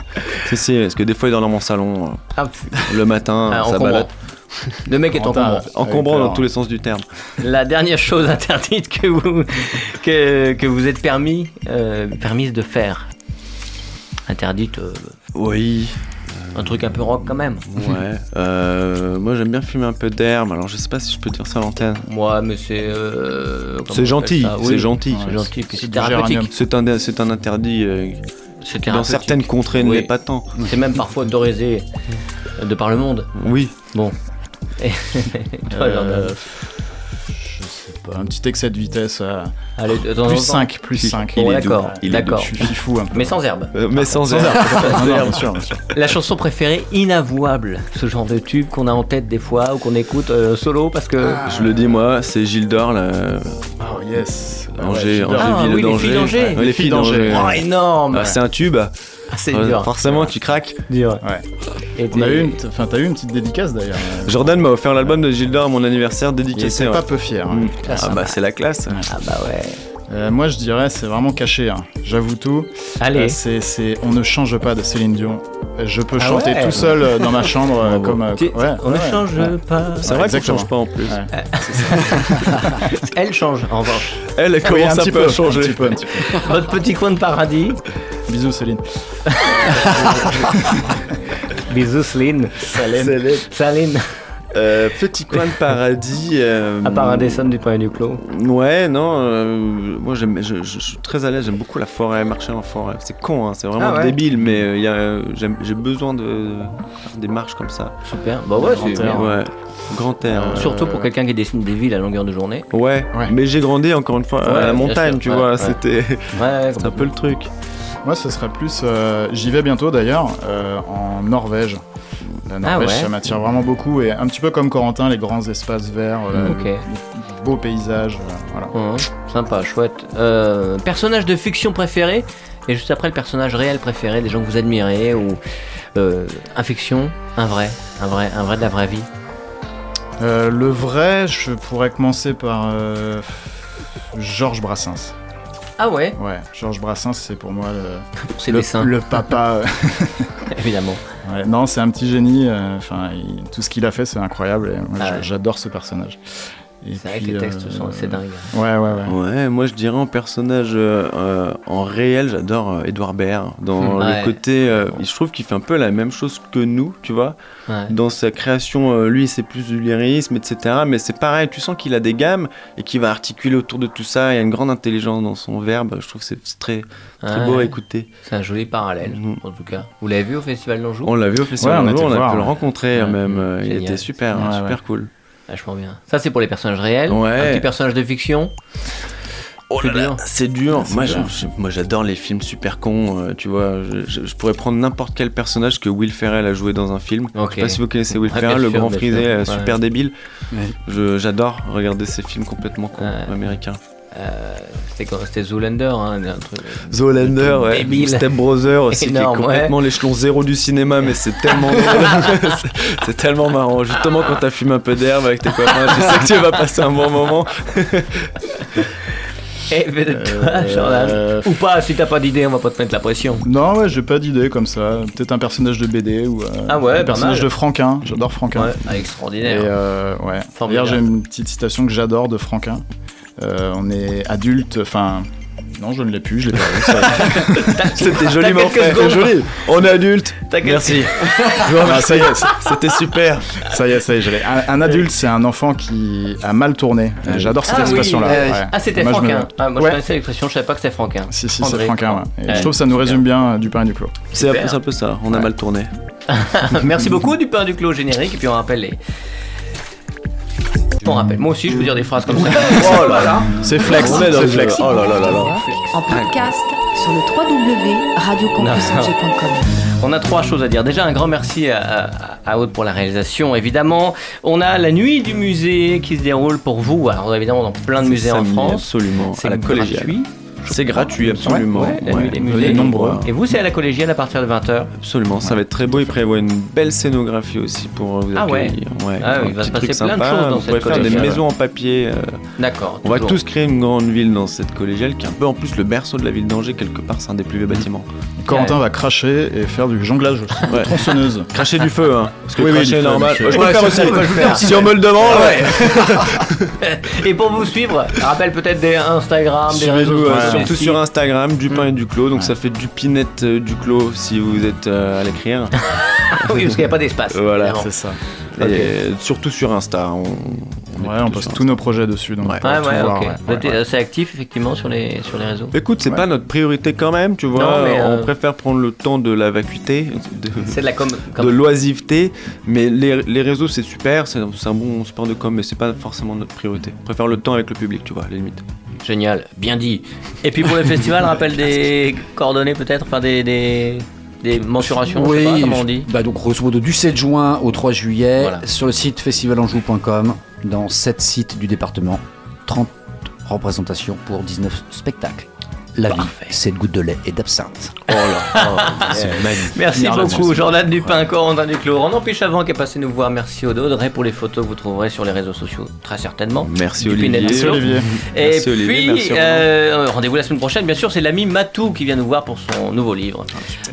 Si, si, parce que des fois, il dort dans mon salon Ah, le matin, ah, ça balade. Le mec est encombrant. Encombrant dans tous les sens du terme. La dernière chose interdite que vous, que, que vous êtes permis, euh, permise de faire. Interdite, euh, Oui, un truc un peu rock quand même. ouais. Euh, moi, j'aime bien fumer un peu d'herbe. Alors, je sais pas si je peux dire ça à l'antenne. Moi, mais c'est. euh, C'est gentil, c'est gentil. C'est gentil, c'est thérapeutique. un, c'est un interdit euh, dans certaines contrées Oui. l'est pas tant. C'est même parfois autorisé de par le monde. Oui. Bon. Euh, je sais pas, un petit excès de vitesse. euh, allez, de temps en plus temps. 5, plus 5. Bon, Il est doux, d'accord, il est doux. d'accord. Je suis fifou un peu. Mais sans herbe. Euh, mais sans, Sans herbe. herbe. Non, non, bien sûr, bien sûr. La chanson préférée inavouable, ce genre de tube qu'on a en tête des fois ou qu'on écoute euh, solo parce que. Je le dis moi, c'est Gilles d'Or, là. Oh yes. Angers, Ouais, Angers, Ah, ville oui, les d'Angers. filles d'Angers. Ouais, les Les filles d'Angers. Oh, énorme Ah, c'est un tube. Ah, c'est dur. Forcément, tu craques. dur. Ouais. Et On a eu une, enfin, t'as eu une petite dédicace d'ailleurs. Jordan m'a offert l'album de Gilles d'Or à mon anniversaire Il dédicacé. était ouais. pas peu fier. hein. Mm. Ah, sympa. bah c'est la classe. Ah bah ouais. Euh, moi, je dirais, c'est vraiment caché. hein. J'avoue tout. Allez. Euh, c'est, c'est On ne change pas de Céline Dion. Je peux Ah chanter ouais. tout seul euh, dans ma chambre euh, comme. euh, Tu- ouais, on ne ouais, change ouais. pas. C'est vrai qu'on change pas en plus. Ouais. Elle change en revanche. Elle, commence un un petit peu changer. Un petit peu, un petit peu. Votre petit coin de paradis. Bisous Céline. Bisous Céline. Saline. Saline. Euh, petit coin de paradis. euh, À part un dessin du point du clos. Ouais, non. euh, moi, j'aime, je, je- je suis très à l'aise. J'aime beaucoup la forêt, marcher en forêt. C'est con, hein, c'est vraiment Ah ouais. débile, mais il y a, j'aime- j'ai besoin de des marches comme ça. Super. Bah ouais, Grand c'est air. bien. Ouais. Grand air. Euh, Surtout pour quelqu'un qui dessine des villes à longueur de journée. Ouais. Ouais. Mais j'ai grandi encore une fois Ouais, à la montagne, sûr. tu Ouais, vois. ouais. C'était, Ouais, c'est un peu le truc. Moi, ce serait plus. euh, J'y vais bientôt d'ailleurs, euh, en Norvège. La Norvège, Ah ouais. ça m'attire vraiment beaucoup. Et un petit peu comme Corentin, les grands espaces verts, euh, Ok. les beaux paysages. euh, voilà. Hum, sympa, chouette. Euh, personnage de fiction préféré et juste après le personnage réel préféré, des gens que vous admirez ou euh, un fiction, un vrai, un vrai, un vrai de la vraie vie. Le vrai, je pourrais commencer par Georges Brassens. Ah ouais, Ouais, Georges Brassens, c'est pour moi le, pour ses le, dessins, le papa. évidemment. Ouais, non, c'est un petit génie. euh, Enfin, il- tout ce qu'il a fait, c'est incroyable. Et moi, Ah ouais. j'adore ce personnage. Et C'est vrai que les textes euh, sont assez dingues. Ouais, ouais, ouais. Ouais, moi je dirais en personnage euh, euh, en réel, j'adore euh, Edouard Baird. Dans Ouais. le côté, euh, je trouve qu'il fait un peu la même chose que nous, tu vois. Ouais. Dans sa création, euh, lui c'est plus du lyrisme, etc. Mais c'est pareil, tu sens qu'il a des gammes et qu'il va articuler autour de tout ça. Il y a une grande intelligence dans son verbe. Je trouve que c'est c'est très, très Ouais. beau à écouter. C'est un joli parallèle, Mhm. en tout cas. Vous l'avez vu au Festival d'Anjou? On l'a vu au festival, Ouais, on on, était on a pu le rencontrer Ouais. même. euh, Il était super, Ouais, super ouais. cool. Vachement bien. Ça, c'est pour les personnages réels. Ouais. Un petit personnage de fiction. Oh là là, c'est dur. Moi, dur. je- je- moi, j'adore les films super cons. euh, tu vois, je, je- je pourrais prendre n'importe quel personnage que Will Ferrell a joué dans un film. Ok. Je sais pas si vous connaissez Will Ferrell, le sûr, grand frisé, sûr. euh, Ouais. super débile. Ouais. Je- J'adore regarder ces films complètement cons Ouais. américains. Euh, c'était quoi C'était Zoolander, hein, un truc. Zoolander, ouais. Step Brother aussi, Énorme, qui est complètement l'échelon zéro du cinéma, mais c'est tellement drôle. C'est- tellement marrant. Justement, quand t'as fumé un peu d'herbe avec tes copains, tu sais que tu vas passer un bon moment. Et toi, Euh, Jordan. euh, Ou pas, si t'as pas d'idée, on va pas te mettre la pression. Non, ouais, j'ai pas d'idée comme ça. Peut-être un personnage de BD ou euh, Ah ouais, un personnage mal. de Franquin. J'adore Franquin. Ouais, ah, Et extraordinaire. euh, ouais. D'ailleurs, j'ai une petite citation que j'adore de Franquin. Euh, on est adulte, enfin. Non, je ne l'ai plus, je l'ai perdu. C'était joliment fait. joli. On est adulte. Merci. Ah, ça y est, C'était super. ça y est, ça y est, je l'ai. Un, un adulte, c'est un enfant qui a mal tourné. Et J'adore cette Ah oui, expression-là. euh, ouais. Ah, c'était Moi, je me- Franquin. Ah, moi, Ouais. je connaissais l'expression, je savais pas que c'était Franquin. Si, si, c'est. Franquin, ouais. Et Ouais, je trouve que ça nous résume bien euh, du pain et du clos. C'est un, peu ça. On a Ouais. mal tourné. Merci beaucoup du pain du clos générique et puis on rappelle les. On rappelle, moi aussi je peux dire des phrases comme ça. Oh là là. C'est flex, c'est flex. Oh là là là là. En podcast sur le www.radiocampusangers.com. On a trois choses à dire. Déjà, un grand merci à, à, à Aude pour la réalisation, évidemment. On a la nuit du musée qui se déroule pour vous. Alors, évidemment, dans plein de musées en France. Absolument. C'est gratuit. C'est gratuit, absolument. Ouais, la nuit des Venez musées. nombreux. Et vous, c'est à la collégiale à partir de 20h. Absolument, ça va être très beau. Il prévoit une belle scénographie aussi pour vous Ah ouais. Ouais, Ah il va petit se passer truc plein de sympa. choses dans On cette pourrait faire des maisons en papier. euh, D'accord. On va tous créer une grande ville dans cette collégiale qui est un peu en plus le berceau de la ville d'Angers quelque part. C'est un des plus vieux bâtiments. Corentin va cracher et faire du jonglage aussi. Ouais. Tronçonneuse. Cracher du feu, hein. Parce que Oui, oui, cracher normal. je Ouais, peux faire aussi. Si on me le demande, ouais. Et pour vous suivre, rappelle peut-être des Instagram, des réseaux surtout sur. Instagram, du pain Mm. et du clos. Donc ça fait du pinette euh, du clos si vous êtes euh, à l'écrire. oui, parce qu'il n'y a pas d'espace. Voilà. C'est ça. Et surtout sur Insta. On, on Ouais, on poste tous nos projets dessus. Donc Ouais. on Ouais, voir, ouais. Ouais, ouais. assez actif effectivement sur les, sur les réseaux. Écoute, c'est Ouais. pas notre priorité quand même, tu vois. Non, mais, euh, On préfère prendre le temps de la vacuité, de, C'est de la com. de l'oisiveté. Mais les, les réseaux, c'est super, c'est c'est un bon sport de com, mais c'est pas forcément notre priorité. On préfère le temps avec le public, tu vois, à la limite. Génial, bien dit. Et puis pour le festival, rappelle des coordonnées peut-être, enfin des, des, des mensurations, je sais pas comment on dit. bah donc grosso modo du 7 juin au 3 juillet Voilà. sur le site festivalanjou.com dans 7 sites du département, 30 représentations pour 19 spectacles. La Parfait. vie, c'est de gouttes de lait et d'absinthe. Oh là, c'est magnifique. Merci beaucoup. Jordan Dupin, Corentin Duclos, Ronan Pichavant qui est passé nous voir. Merci Aude. Audrey pour les photos que vous trouverez sur les réseaux sociaux, très certainement. Merci Olivier. Merci. Olivier. Et Merci, puis, merci, euh, rendez-vous la semaine prochaine, bien sûr, c'est l'ami Matou qui vient nous voir pour son nouveau livre.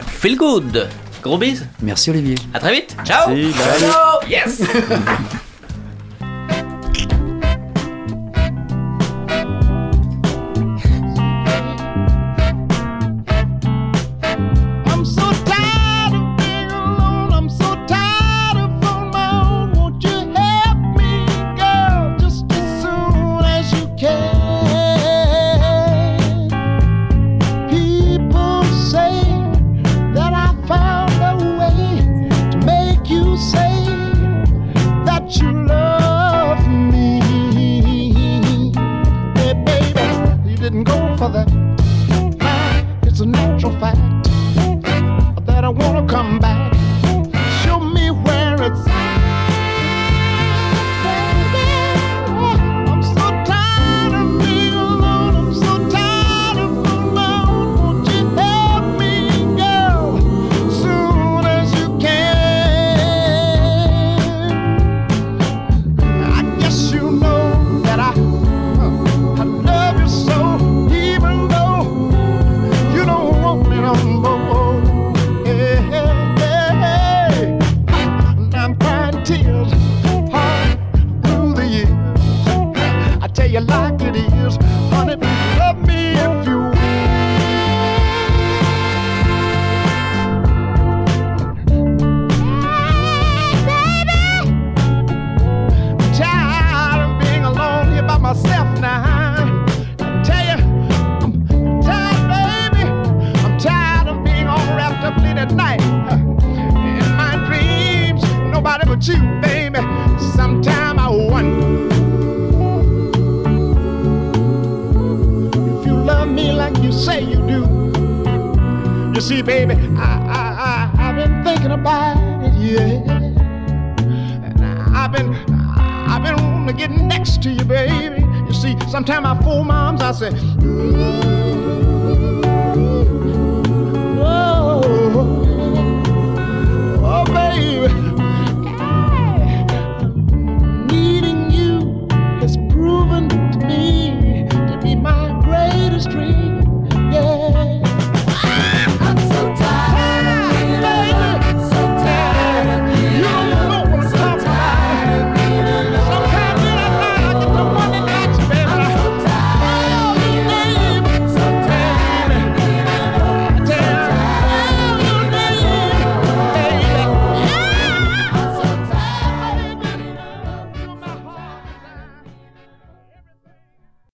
Feel good. Gros bis. Merci Olivier. À très vite. Ciao. Merci. Ciao. Yes.